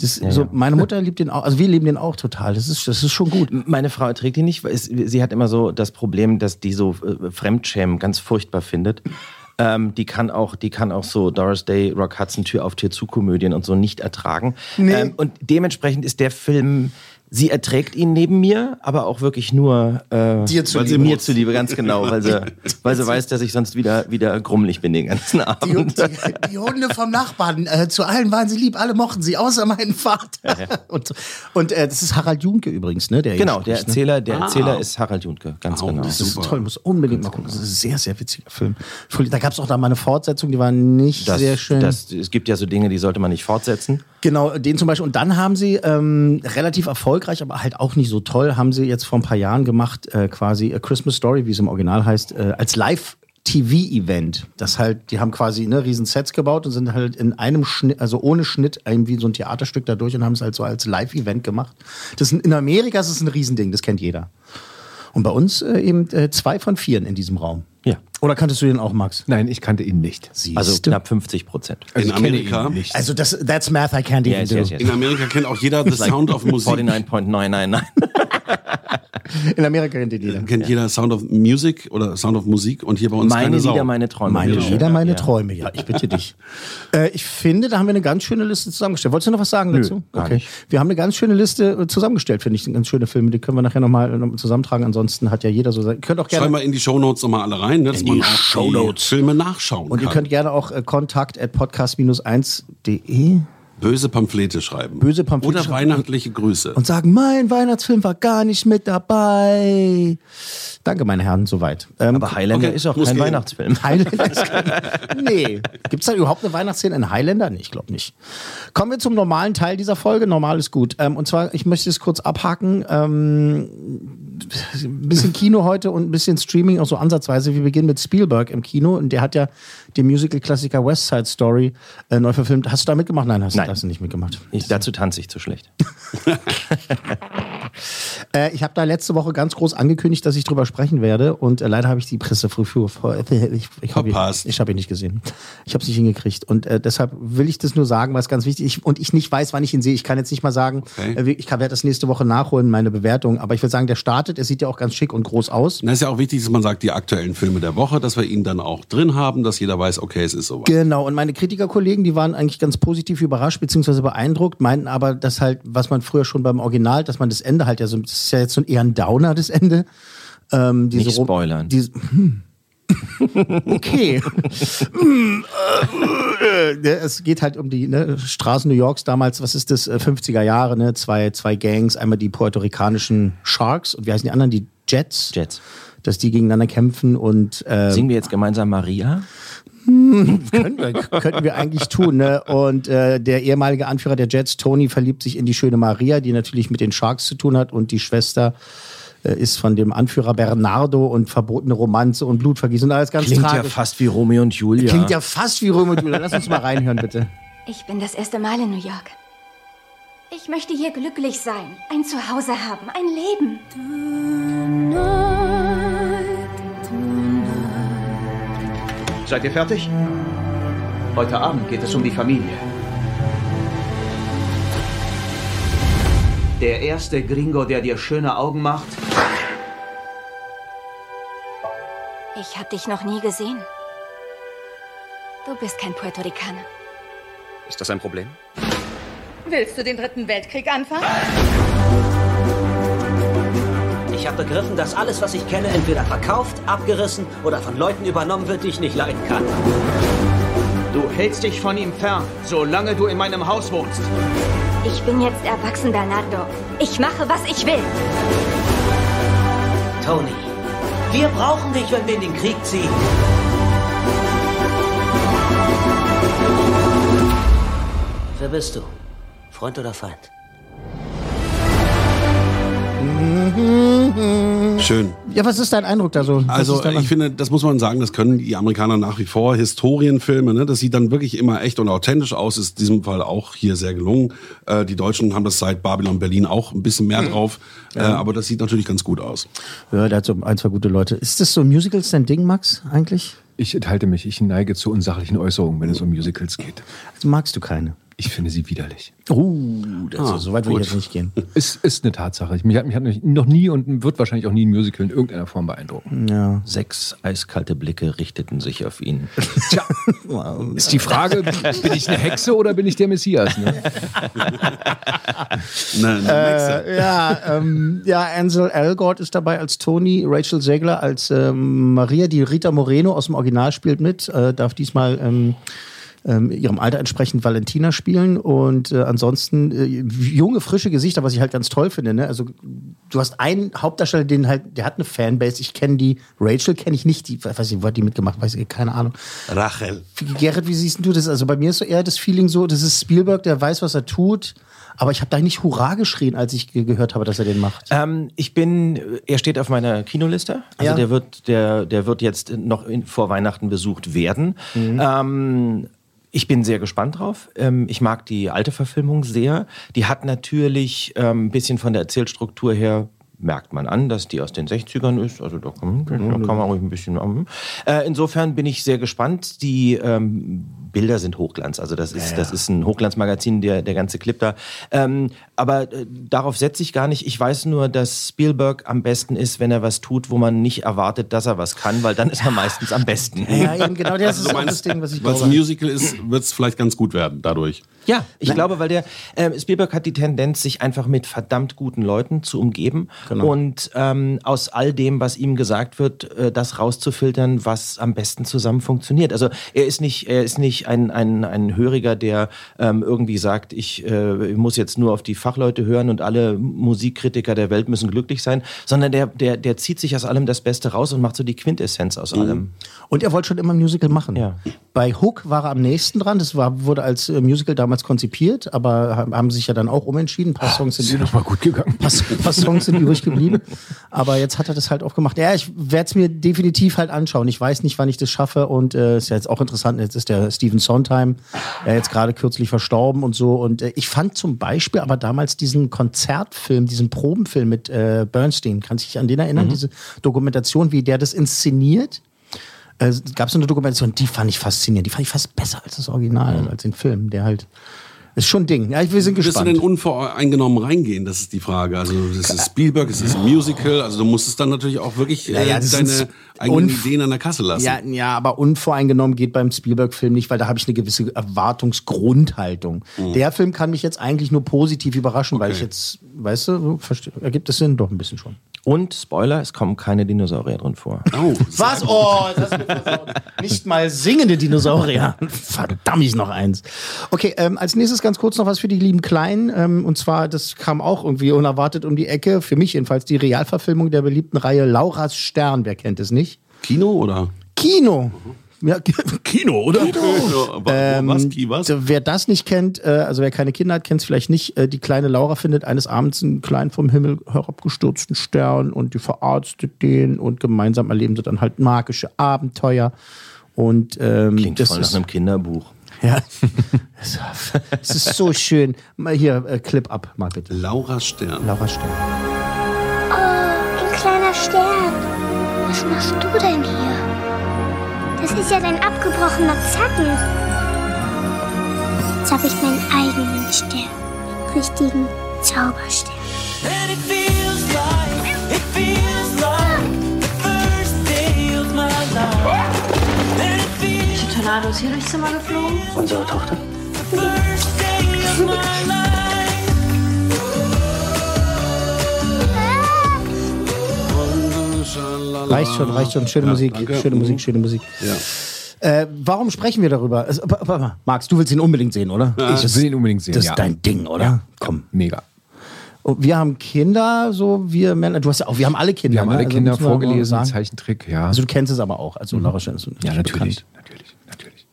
das, Ja, so, meine Mutter liebt den auch, also wir lieben den auch total. Das ist, das ist schon gut. Meine Frau erträgt ihn nicht, weil es, sie hat immer so das Problem, dass die so äh, Fremdschämen ganz furchtbar findet. Ähm, die kann auch, die kann auch so Doris Day, Rock Hudson, Tür auf Tür zu Komödien und so nicht ertragen. Nee. Ähm, und dementsprechend ist der Film, sie erträgt ihn neben mir, aber auch wirklich nur äh, Dir zuliebe. weil sie mir zuliebe, ganz genau, weil sie, weil sie weiß, dass ich sonst wieder wieder grummelig bin den ganzen Die, Abend. die, die Hunde vom Nachbarn, äh, zu allen waren sie lieb, alle mochten sie, außer meinen Vater. Und, und äh, das ist Harald Junke übrigens, ne? Der Genau, der spricht, ne? Erzähler, der Ah. Erzähler ist Harald Juntke, ganz Oh, genau. Das ist Super. toll, muss unbedingt mal gucken. Das ist ein sehr, sehr witziger Film. Entschuldigung, Da gab es auch da mal eine Fortsetzung, die war nicht Das, sehr schön. Das, es gibt ja so Dinge, die sollte man nicht fortsetzen. Genau, den zum Beispiel. Und dann haben sie ähm, relativ erfolgreich, aber halt auch nicht so toll, haben sie jetzt vor ein paar Jahren gemacht, äh, quasi A Christmas Story, wie es im Original heißt, äh, als Live. TV-Event. Das halt, die haben quasi ne, riesen Sets gebaut und sind halt in einem Schnitt, also ohne Schnitt, irgendwie so ein Theaterstück dadurch und haben es halt so als Live-Event gemacht. Das ist, in Amerika ist es ein Riesending, das kennt jeder. Und bei uns äh, eben äh, zwei von vieren in diesem Raum. Oder kanntest du den auch, Max? Nein, ich kannte ihn nicht. Siehst Also du? knapp 50 Prozent. Also In Amerika? Also das, that's math I can't even Yes, do. yes, yes. In Amerika kennt auch jeder The Sound of Musik. 49.999. In Amerika kennt ihr dann. Kennt jeder Sound of Music oder Sound of Musik und hier bei uns Meine keine Sau. Lieder, meine Träume. Meine schön. Lieder, meine Ja. Träume, ja, ich bitte dich. äh, ich finde, da haben wir eine ganz schöne Liste zusammengestellt. Wolltest du noch was sagen dazu? gar nicht. Wir haben eine ganz schöne Liste äh, zusammengestellt, finde ich. Ganz schöne Filme, die können wir nachher nochmal noch mal zusammentragen. Ansonsten hat ja jeder so sein. Ihr könnt auch Schreib gerne. mal in die Shownotes nochmal alle rein, ne, dass In man die auch Shownotes. die Filme nachschauen Und ihr kann. könnt gerne auch äh, kontakt at podcast-1.de Böse Pamphlete schreiben. Böse Pamphlete Oder schreiben. weihnachtliche Grüße. und sagen, mein Weihnachtsfilm war gar nicht mit dabei. Danke, meine Herren, soweit. Ähm, Aber Highlander Okay, ist auch kein gehen. Weihnachtsfilm. Highlander ist kein, Nee. Gibt es da überhaupt eine Weihnachtsszene in Highlander? Nee, ich glaube nicht. Kommen wir zum normalen Teil dieser Folge. Normal ist gut. Ähm, und zwar, ich möchte es kurz abhaken. Ähm, ein bisschen Kino heute und ein bisschen Streaming, auch so ansatzweise. Wir beginnen mit Spielberg im Kino. Und der hat ja den Musical-Klassiker West Side Story äh, neu verfilmt. Hast du da mitgemacht? Nein, hast, Nein. hast du nicht mitgemacht. Ich, dazu tanze ich zu schlecht. Äh, ich habe da letzte Woche ganz groß angekündigt, dass ich drüber sprechen werde und äh, leider habe ich die Presse früh vor. vor- Ich, ich habe ihn, hab ihn nicht gesehen. Ich habe es nicht hingekriegt und äh, deshalb will ich das nur sagen, weil es ganz wichtig ist und ich nicht weiß, wann ich ihn sehe. Ich kann jetzt nicht mal sagen, Okay. äh, ich werde das nächste Woche nachholen, meine Bewertung. Aber ich will sagen, der startet. Er sieht ja auch ganz schick und groß aus. Na, ist ja auch wichtig, dass man sagt, die aktuellen Filme der Woche, dass wir ihn dann auch drin haben, dass jeder weiß, okay, es ist soweit. Genau, und meine Kritikerkollegen, die waren eigentlich ganz positiv überrascht bzw. beeindruckt, meinten aber, dass halt, was man früher schon beim Original, dass man das Ende halt ja so, das ist ja jetzt so eher ein Downer, das Ende. Ähm, diese Nicht Rom- spoilern. Diese, hm. Okay. Hm, äh, äh, es geht halt um die ne, Straßen New Yorks damals, was ist das, äh, 50er Jahre, ne? zwei, zwei Gangs, einmal die puerto-ricanischen Sharks und wie heißen die anderen, die Jets, Jets. dass die gegeneinander kämpfen und ähm, Singen wir jetzt gemeinsam Maria? können wir, könnten wir eigentlich tun. Ne? Und äh, der ehemalige Anführer der Jets, Tony, verliebt sich in die schöne Maria, die natürlich mit den Sharks zu tun hat. Und die Schwester äh, ist von dem Anführer Bernardo und verbotene Romanze und Blutvergießen und alles ganz Klingt ja tragisch. fast wie Romeo und Julia. Klingt ja fast wie Romeo und Julia. Lass uns mal reinhören, bitte. Ich bin das erste Mal in New York. Ich möchte hier glücklich sein, ein Zuhause haben, ein Leben. Seid ihr fertig? Heute Abend geht es um die Familie. Der erste Gringo, der dir schöne Augen macht, Ich habe dich noch nie gesehen. Du bist kein Puerto Ricaner. ist das ein Problem? Willst du den dritten Weltkrieg anfangen? Ich habe begriffen, dass alles, was ich kenne, entweder verkauft, abgerissen oder von Leuten übernommen wird, die ich nicht leiden kann. Du hältst dich von ihm fern, solange du in meinem Haus wohnst. Ich bin jetzt erwachsen, Bernardo. Ich mache, was ich will. Tony, wir brauchen dich, wenn wir in den Krieg ziehen. Wer bist du? Freund oder Feind? Schön. Ja, was ist dein Eindruck da so? Was Also ich finde, das muss man sagen, das können die Amerikaner nach wie vor. Historienfilme, ne, das sieht dann wirklich immer echt und authentisch aus, ist in diesem Fall auch hier sehr gelungen. Äh, die Deutschen haben das seit Babylon Berlin auch ein bisschen mehr drauf, äh, aber das sieht natürlich ganz gut aus. Ja, der hat so ein, zwei gute Leute. Ist das so Musicals dein Ding, Max, eigentlich? Ich enthalte mich, ich neige zu unsachlichen Äußerungen, wenn es um Musicals geht. Also magst du keine? Ich finde sie widerlich. Uh, das Ah, ist, so weit will ich gut. jetzt nicht gehen. Es ist eine Tatsache. Mich hat, mich hat noch nie und wird wahrscheinlich auch nie ein Musical in irgendeiner Form beeindrucken. Ja. Sechs eiskalte Blicke richteten sich auf ihn. Tja, ist die Frage, bin ich eine Hexe oder bin ich der Messias? Ne? Ne, ne, Äh, ja, ähm, ja, Ansel Elgort ist dabei als Tony, Rachel Zegler als ähm, Maria, die Rita Moreno aus dem Original spielt mit, äh, darf diesmal ähm, ähm, ihrem Alter entsprechend Valentina spielen und äh, ansonsten äh, junge, frische Gesichter, was ich halt ganz toll finde. Ne? Also du hast einen Hauptdarsteller, den halt, der hat eine Fanbase. Ich kenne die, Rachel kenne ich nicht, die, weiß nicht, wo hat die mitgemacht, weiß ich, keine Ahnung. Rachel. Gerrit, wie siehst du das? Also bei mir ist so eher das Feeling so, das ist Spielberg, der weiß, was er tut. Aber ich habe da nicht Hurra geschrien, als ich ge- gehört habe, dass er den macht. Ähm, ich bin, er steht auf meiner Kinoliste. Also Ja. der wird, der, der wird jetzt noch in, vor Weihnachten besucht werden. Mhm. Ähm, ich bin sehr gespannt drauf. Ähm, ich mag die alte Verfilmung sehr. Die hat natürlich ähm, ein bisschen von der Erzählstruktur her merkt man an, dass die aus den 60ern ist. Also da kann, da kann man ruhig ein bisschen. ähm, Äh, insofern bin ich sehr gespannt. Die ähm, Bilder sind Hochglanz. Also das ist, Ja, ja. das ist ein Hochglanzmagazin, der, der ganze Clip da. Ähm, aber äh, darauf setze ich gar nicht. Ich weiß nur, dass Spielberg am besten ist, wenn er was tut, wo man nicht erwartet, dass er was kann, weil dann ist er meistens am besten. Ja, eben genau, das Also ist meinst, das Ding, was ich Weil es glaube. ein Musical ist, wird es vielleicht ganz gut werden dadurch. Ja, ich glaube, weil der ähm, Spielberg hat die Tendenz, sich einfach mit verdammt guten Leuten zu umgeben Genau. und ähm, aus all dem, was ihm gesagt wird, äh, das rauszufiltern, was am besten zusammen funktioniert. Also er ist nicht, er ist nicht ein, ein, ein Höriger, der ähm, irgendwie sagt, ich, äh, ich muss jetzt nur auf die Fachleute hören und alle Musikkritiker der Welt müssen glücklich sein, sondern der, der, der zieht sich aus allem das Beste raus und macht so die Quintessenz aus allem. Und er wollte schon immer ein Musical machen. Ja. Bei Hook war er am nächsten dran. Das war, wurde als äh, Musical damals konzipiert, aber haben- sich ja dann auch umentschieden. Ein paar Songs sind übrig, gut gegangen. paar, paar Songs sind übrig geblieben. Aber jetzt hat er das halt auch gemacht. Ja, ich werde es mir definitiv halt anschauen. Ich weiß nicht, wann ich das schaffe. Und äh, ist ja jetzt auch interessant. Jetzt ist der Stephen Sondheim ja jetzt gerade kürzlich verstorben und so. Und äh, ich fand zum Beispiel aber damals diesen Konzertfilm, diesen Probenfilm mit äh, Bernstein. Kannst du dich an den erinnern? Diese Dokumentation, wie der das inszeniert? Äh, gab es so eine Dokumentation, die fand ich faszinierend. Die fand ich fast besser als das Original, als den Film, der halt. Ist schon ein Ding. Ja, wir sind Wirst du gespannt. denn unvoreingenommen reingehen? Das ist die Frage. Also es ist Spielberg, es ist ein Musical. Also du musst es dann natürlich auch wirklich Ja, ja, äh, das deine eigenen Ideen an der Kasse lassen. Ja, ja, aber unvoreingenommen geht beim Spielberg-Film nicht, weil da habe ich eine gewisse Erwartungsgrundhaltung. Mhm. Der Film kann mich jetzt eigentlich nur positiv überraschen, weil ich jetzt, weißt du, so, verste- ergibt es Sinn doch ein bisschen schon. Und Spoiler, es kommen keine Dinosaurier drin vor. Oh, Was? Oh, das ist. Nicht mal singende Dinosaurier. Verdammt, ich noch eins. Okay, ähm, als nächstes ganz kurz noch was für die lieben Kleinen. Ähm, und zwar, das kam auch irgendwie unerwartet um die Ecke. Für mich jedenfalls die Realverfilmung der beliebten Reihe Laura's Stern. Wer kennt es nicht? Kino oder? Kino. Ja, Kino, oder? Kino. Ähm, was? Was? Wer das nicht kennt, äh, also wer keine Kinder hat, kennt es vielleicht nicht. Äh, die kleine Laura findet eines Abends einen kleinen vom Himmel herabgestürzten Stern und die verarztet den und gemeinsam erleben sie dann halt magische Abenteuer. Und ähm, Klingt das voll nach einem Kinderbuch. Ja, es ist so schön. Mal hier äh, Clip ab, mal bitte. Laura Stern. Laura Stern. Oh, ein kleiner Stern. Was machst du denn hier? Das ist ja dein abgebrochener Zacken. Jetzt habe ich meinen eigenen Stern. Richtigen Zauberstern. Tornado ist hier durchs Zimmer geflogen? Unsere Tochter? Reicht schon, reicht schon. Schöne Ja, Musik, danke. schöne Musik, schöne Musik. Ja. Äh, warum sprechen wir darüber? Also, Max, du willst ihn unbedingt sehen, oder? Ich will ihn unbedingt sehen. Das ist ja. dein Ding, oder? Komm. Mega. Und wir haben Kinder, so wir Männer. Du hast ja auch, wir haben alle Kinder. Wir haben ne? alle Also Kinder vorgelesen. Zeichentrick, ja. Also du kennst es aber auch. Also Laura Stern ist ja, natürlich, bekannt.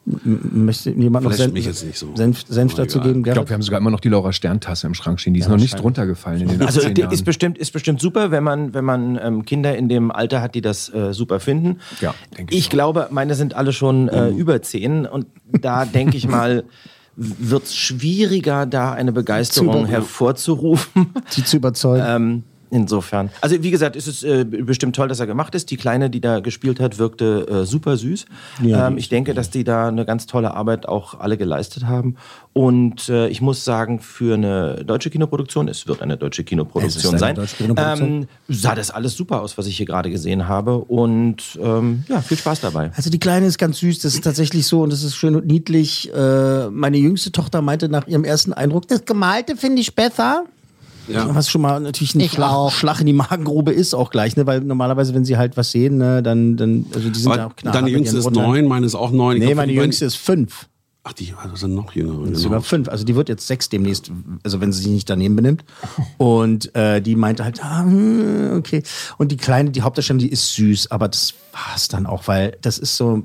Möchte jemand noch Senf, mich jetzt nicht so. Senf, Senf dazu geben? Ich glaube, wir haben sogar immer noch die Laura Stern-Tasse im Schrank stehen. Die ist Ja, noch nicht runtergefallen in den Also 18 der Jahren. ist bestimmt, ist bestimmt super, wenn man, wenn man ähm, Kinder in dem Alter hat, die das äh, super finden. Ja, ich glaube, meine sind alle schon äh, Mhm. über zehn und da denke ich mal, wird es schwieriger, da eine Begeisterung hervorzurufen. Die zu überzeugen. Ähm, insofern. Also wie gesagt, es ist äh, bestimmt toll, dass er gemacht ist. Die Kleine, die da gespielt hat, wirkte äh, super süß. Ja, ähm, ich denke, dass die da eine ganz tolle Arbeit auch alle geleistet haben. Und äh, ich muss sagen, für eine deutsche Kinoproduktion, es wird eine deutsche Kinoproduktion eine sein, deutsche Kinoproduktion. Ähm, sah das alles super aus, was ich hier gerade gesehen habe. Und ähm, ja, viel Spaß dabei. Also die Kleine ist ganz süß, das ist tatsächlich so und das ist schön und niedlich. Äh, meine jüngste Tochter meinte nach ihrem ersten Eindruck, das Gemalte finde ich besser. Ja. Was schon mal natürlich ein Ich Schlag, auch. Schlag in die Magengrube ist auch gleich, ne? Weil normalerweise, wenn sie halt was sehen, ne, dann, dann, also die sind ja Aber auch knallhart deine Jüngste ist Urteilen. neun, meine ist auch neun. Nee, glaub, meine Jüngste ist fünf. Ach, die also sind noch jünger. Genau. über fünf. Also die wird jetzt sechs demnächst, also wenn sie sich nicht daneben benimmt. Und äh, die meinte halt, ah, hm, okay. Und die Kleine, die Hauptdarstellerin, die ist süß, aber das war's dann auch, weil das ist so.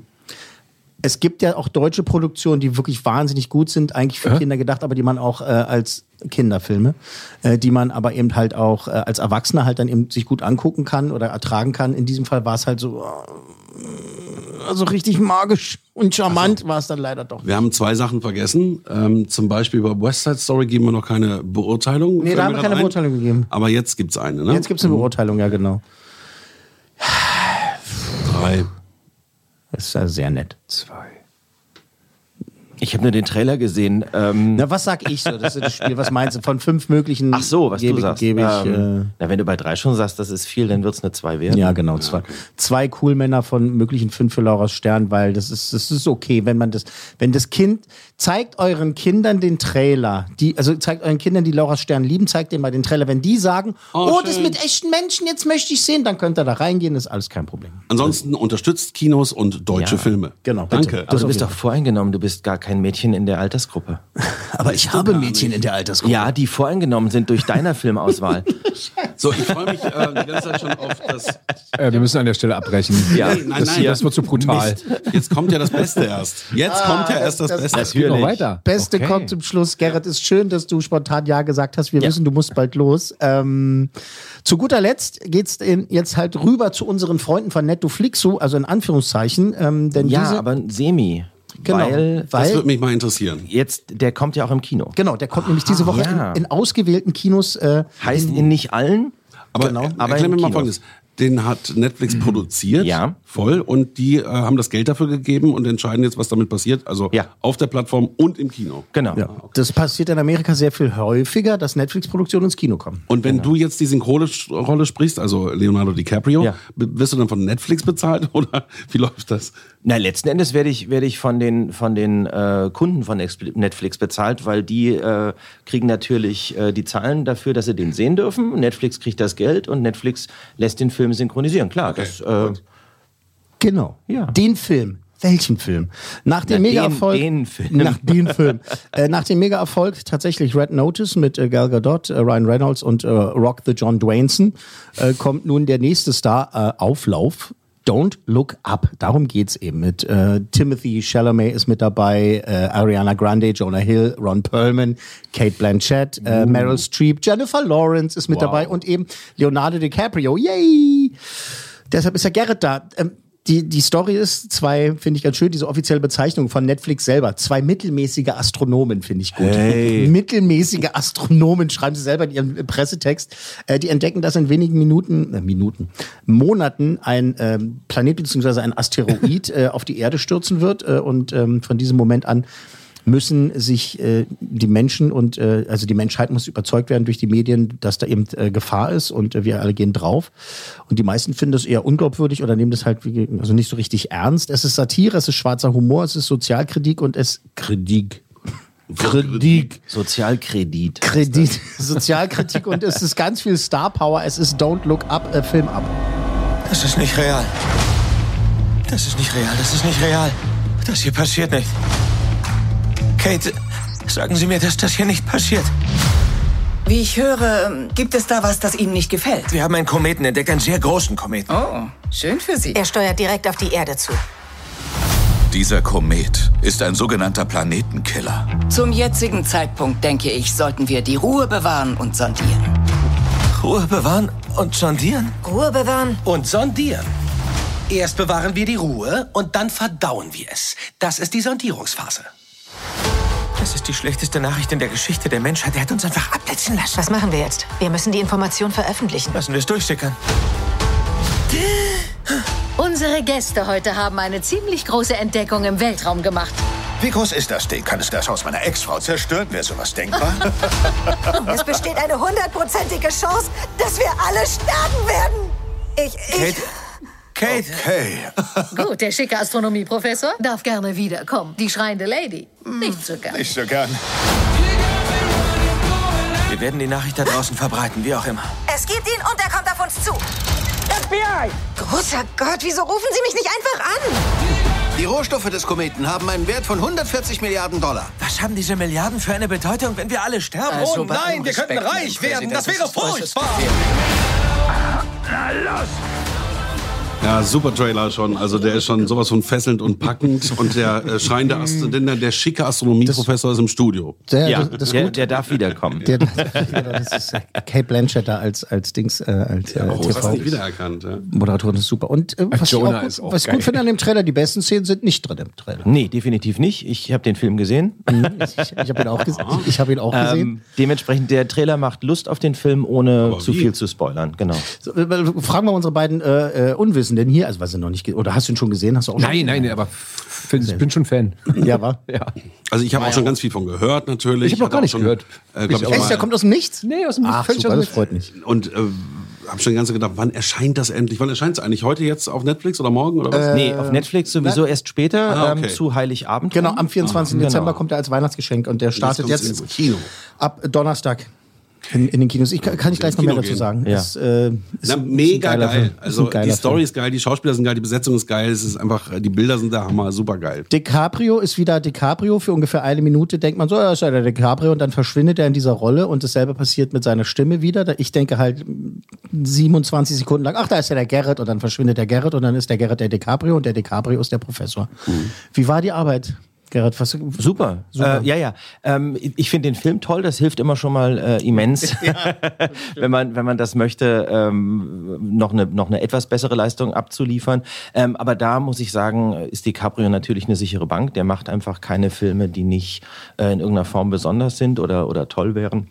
Es gibt ja auch deutsche Produktionen, die wirklich wahnsinnig gut sind, eigentlich für Kinder gedacht, aber die man auch äh, als Kinderfilme, äh, die man aber eben halt auch äh, als Erwachsener halt dann eben sich gut angucken kann oder ertragen kann. In diesem Fall war es halt so, also richtig magisch und charmant war es dann leider doch. Wir haben zwei Sachen vergessen. Ähm, zum Beispiel bei West Side Story geben wir noch keine Beurteilung. Nee, da haben wir keine ein. Beurteilung gegeben. Aber jetzt gibt's eine, ne? Jetzt gibt es eine Beurteilung, ja genau. Drei. Das ist ja sehr nett. Zwei. Ich habe nur den Trailer gesehen. Ähm, Na, was sag ich so? Das ist das Spiel. Was meinst du? Von fünf möglichen. Ach so, was gebe, du sagst. Gebe ich, ähm, äh, na, wenn du bei drei schon sagst, das ist viel, dann wird es eine zwei werden. ja, genau. Zwei, zwei cool Männer von möglichen fünf für Laura Stern, weil das ist, das ist okay, wenn man das, wenn das Kind, zeigt euren Kindern den Trailer, die, also zeigt euren Kindern, die Laura Stern lieben, zeigt denen mal den Trailer. Wenn die sagen, Oh, oh, das schön. mit echten Menschen, jetzt möchte ich sehen, dann könnt ihr da reingehen, ist alles kein Problem. Ansonsten unterstützt Kinos und deutsche Ja. Filme. Genau, bitte. Danke. Aber du bist doch voreingenommen, du bist gar kein Mädchen in der Altersgruppe. Aber ich habe Mädchen in der Altersgruppe. Ja, die voreingenommen sind durch deiner Filmauswahl. So, ich freue mich äh, die ganze Zeit schon auf das. Äh, wir müssen an der Stelle abbrechen. Ja, Nein, nein, das, nein. das wird zu brutal. Mist. Jetzt kommt ja das Beste erst. Jetzt kommt ja erst das, das- Beste. Es geht noch weiter. Beste Okay. kommt zum Schluss. Gerrit, ist schön, dass du spontan Ja gesagt hast. Wir wissen, du musst bald los. Ähm, zu guter Letzt geht's in, jetzt halt rüber zu unseren Freunden von Netflixo, also in Anführungszeichen. Ähm, denn Ja, diese, aber semi. Genau, weil, Das weil- würde mich mal interessieren. jetzt, der kommt ja auch im Kino. genau, der kommt nämlich diese Woche ja. in, in ausgewählten Kinos. Äh, Heißt in nicht allen, Aber, Genau, aber erklär in mir mal Kinos. folgendes. Den hat Netflix produziert, Ja. voll, und die äh, haben das Geld dafür gegeben und entscheiden jetzt, was damit passiert. Also Ja. auf der Plattform und im Kino. genau. ja. Das passiert in Amerika sehr viel häufiger, dass Netflix-Produktionen ins Kino kommen. Und wenn du jetzt die Synchronrolle sprichst, also Leonardo DiCaprio, Ja. wirst du dann von Netflix bezahlt oder wie läuft das? Na, letzten Endes werde ich, werde ich von den, von den äh, Kunden von Netflix bezahlt, weil die äh, kriegen natürlich äh, die Zahlen dafür, dass sie den sehen dürfen. Netflix kriegt das Geld und Netflix lässt den Film synchronisieren. Klar, das, äh, Genau. Ja. Den Film. Welchen Film? Nach dem Na, den- Mega-Erfolg. den Film. Nach dem Film. äh, nach dem Mega-Erfolg tatsächlich Red Notice mit äh, Gal Gadot, äh, Ryan Reynolds und äh, Rock the John Dwayneson äh, kommt nun der nächste Star äh, Auflauf. Don't Look Up. Darum geht's eben. Mit äh, Timothy Chalamet ist mit dabei, äh, Ariana Grande, Jonah Hill, Ron Perlman, Kate Blanchett, äh, Meryl Streep, Jennifer Lawrence ist mit Wow. dabei und eben Leonardo DiCaprio. Yay! Deshalb ist ja Gerrit da. Ähm, die, die Story ist zwei, finde ich ganz schön, diese offizielle Bezeichnung von Netflix selber. Zwei mittelmäßige Astronomen, finde ich gut. Hey. Mittelmäßige Astronomen, schreiben sie selber in ihrem Pressetext. Äh, die entdecken, dass in wenigen Minuten, äh, Minuten, Monaten ein ähm, Planet bzw. ein Asteroid äh, auf die Erde stürzen wird. Äh, und ähm, von diesem Moment an müssen sich äh, die Menschen und äh, also die Menschheit muss überzeugt werden durch die Medien, dass da eben äh, Gefahr ist und äh, wir alle gehen drauf. Und die meisten finden das eher unglaubwürdig oder nehmen das halt wie, also nicht so richtig ernst. Es ist Satire, es ist schwarzer Humor, es ist Sozialkritik und es Kritik. Kritik. Sozialkredit. Kredit, Sozialkritik und es ist ganz viel Star Power. Es ist Don't Look Up, äh, Film ab. Das ist nicht real. Das ist nicht real, das ist nicht real. Das hier passiert nicht. Kate, sagen Sie mir, dass das hier nicht passiert. Wie ich höre, gibt es da was, das Ihnen nicht gefällt? Wir haben einen Kometen entdeckt, einen sehr großen Kometen. Oh, schön für Sie. Er steuert direkt auf die Erde zu. Dieser Komet ist ein sogenannter Planetenkiller. Zum jetzigen Zeitpunkt, denke ich, sollten wir die Ruhe bewahren und sondieren. Ruhe bewahren und sondieren? Ruhe bewahren und sondieren. Erst bewahren wir die Ruhe und dann verdauen wir es. Das ist die Sondierungsphase. Das ist die schlechteste Nachricht in der Geschichte der Menschheit. Er hat uns einfach abblitzen lassen. Was machen wir jetzt? Wir müssen die Information veröffentlichen. Lassen wir es durchsickern. Unsere Gäste heute haben eine ziemlich große Entdeckung im Weltraum gemacht. Wie groß ist das Ding? Kann es das Haus meiner Ex-Frau zerstören? Wäre sowas denkbar? Es besteht eine hundertprozentige Chance, dass wir alle sterben werden. Ich, ich... Kate. Okay. Gut, der schicke Astronomieprofessor darf gerne wiederkommen. Die schreiende Lady. Nicht so gern. Nicht so gern. Wir werden die Nachricht da draußen verbreiten, wie auch immer. Es gibt ihn und er kommt auf uns zu. FBI! Großer Gott, wieso rufen Sie mich nicht einfach an? Die Rohstoffe des Kometen haben einen Wert von 140 Milliarden Dollar. Was haben diese Milliarden für eine Bedeutung, wenn wir alle sterben? oh nein, wir könnten reich werden. Das wäre furchtbar. Na los! Ja, super Trailer schon. Also der ist schon sowas von fesselnd und packend. Und der äh, schreiende, Ast der, der schicke Astronomieprofessor ist im Studio. Der, ja, das, das der, gut. der darf wiederkommen. Der, das ist äh, Kate Blanchett da als, als Dings, äh, als äh, Oh, TV. nicht wiedererkannt. Ja. Moderatorin ist super. Und äh, was, ich auch, ist auch was ich gut finde an dem Trailer, die besten Szenen sind nicht drin im Trailer. Nee, definitiv nicht. Ich habe den Film gesehen. Ich, ich habe ihn auch, ges ich hab ihn auch gesehen. Ähm, dementsprechend, der Trailer macht Lust auf den Film, ohne zu wie? viel zu spoilern. Genau. So, äh, fragen wir unsere beiden äh, äh, Unwissenden hier, also was sie noch nicht, oder hast du ihn schon gesehen? Hast du auch Nein, schon nein, aber ich bin schon Fan. Ja, war? Ja. Also ich habe auch schon ganz viel von gehört natürlich. Ich hab noch hatte gar auch nicht schon, gehört. Äh, glaub ich, Echt, der kommt aus dem Nichts? Nee, aus dem Ach, völlig super, aus dem das freut mich. und äh, habe schon ganz gedacht, wann erscheint das endlich? Wann erscheint es eigentlich? Heute jetzt auf Netflix oder morgen oder was? nee, auf Netflix sowieso erst später, Ah, okay. ähm, zu Heiligabend. Genau, am 24. Genau. Dezember kommt er als Weihnachtsgeschenk und der startet jetzt, ins Kino. ab Donnerstag in, in den Kinos. Ich kann, kann ich gleich noch mehr Kino dazu gehen. sagen. Ja. Ist, äh, ist, Na, ist ein mega Film. geil. Ist Also die Story Film. ist geil, die Schauspieler sind geil, die Besetzung ist geil. Es ist einfach, die Bilder sind der Hammer, super geil. DiCaprio ist wieder DiCaprio. Für ungefähr eine Minute denkt man so, ja, ist ja der DiCaprio und dann verschwindet er in dieser Rolle und dasselbe passiert mit seiner Stimme wieder. Ich denke halt 27 Sekunden lang, ach, da ist ja der Garrett und dann verschwindet der Garrett und dann ist der Garrett der DiCaprio und der DiCaprio ist der Professor. Wie war die Arbeit, Garrett? Was, Super. Super. Äh, ja, ja. Ähm, ich finde den Film toll. Das hilft immer schon mal äh, immens, wenn man wenn man das möchte, ähm, noch eine noch eine etwas bessere Leistung abzuliefern. Ähm, aber da muss ich sagen, ist DiCaprio natürlich eine sichere Bank. Der macht einfach keine Filme, die nicht äh, in irgendeiner Form besonders sind oder oder toll wären.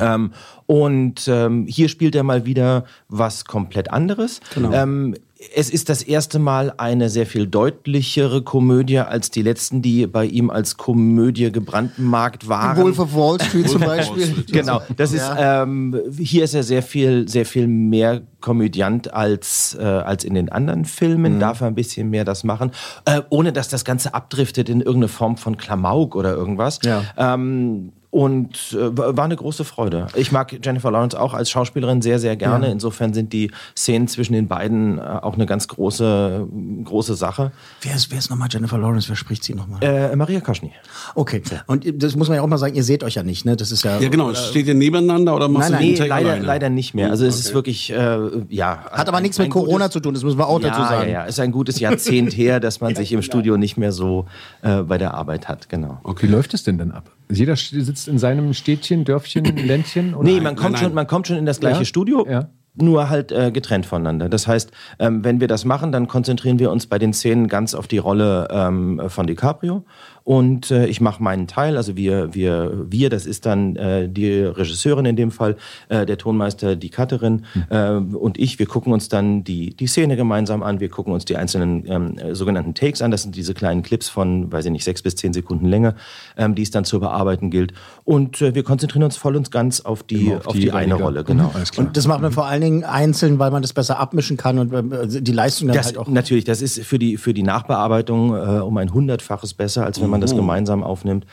Ähm, und ähm, hier spielt er mal wieder was komplett anderes. Ähm, es ist das erste Mal eine sehr viel deutlichere Komödie als die letzten, die bei ihm als Komödie gebrandmarkt waren. Wolf of Wall Street zum Beispiel. Street. Genau, das ist ähm, hier ist er sehr viel sehr viel mehr Komödiant als äh, als in den anderen Filmen. Darf er ein bisschen mehr das machen, äh, ohne dass das Ganze abdriftet in irgendeine Form von Klamauk oder irgendwas. Ja. Ähm, und äh, war eine große Freude. Ich mag Jennifer Lawrence auch als Schauspielerin sehr, sehr gerne. Ja. Insofern sind die Szenen zwischen den beiden äh, auch eine ganz große, große Sache. Wer ist, wer ist nochmal Jennifer Lawrence? Wer spricht sie nochmal? Äh, Maria Kaschny. Okay. Und das muss man ja auch mal sagen, ihr seht euch ja nicht, ne? Das ist ja. Ja genau, steht ihr nebeneinander oder machst Nein, du nein, den Take leider, alleine? leider nicht mehr. Also es ist Okay. wirklich, äh, ja. Hat aber ein- nichts mit Corona gutes- zu tun, das müssen wir auch ja, dazu sagen. Ja, ja, ist ein gutes Jahrzehnt her, dass man sich im Studio nicht mehr so äh, bei der Arbeit hat, genau. Wie läuft es denn dann ab? Jeder sitzt in seinem Städtchen, Dörfchen, Ländchen? Oder? Nee, man kommt, nein, Schon, nein. man kommt schon in das gleiche Ja? Studio. Ja. Nur halt äh, getrennt voneinander. Das heißt, ähm, wenn wir das machen, dann konzentrieren wir uns bei den Szenen ganz auf die Rolle ähm, von DiCaprio. Und äh, ich mache meinen Teil, also wir, wir, wir, das ist dann äh, die Regisseurin in dem Fall, äh, der Tonmeister, die Cutterin äh, und ich. Wir gucken uns dann die, die Szene gemeinsam an, wir gucken uns die einzelnen ähm, äh, sogenannten Takes an. Das sind diese kleinen Clips von, weiß ich nicht, sechs bis zehn Sekunden Länge, ähm, die es dann zu bearbeiten gilt. Und äh, wir konzentrieren uns voll und ganz auf die, Immer auf auf die, die eine. Rolle, genau. Mhm, alles klar. Und das macht man vor allen Dingen einzeln, weil man das besser abmischen kann und äh, die Leistung dann Das, halt auch. Natürlich, das ist für die, für die Nachbearbeitung äh, um ein hundertfaches besser, als wenn man das gemeinsam aufnimmt.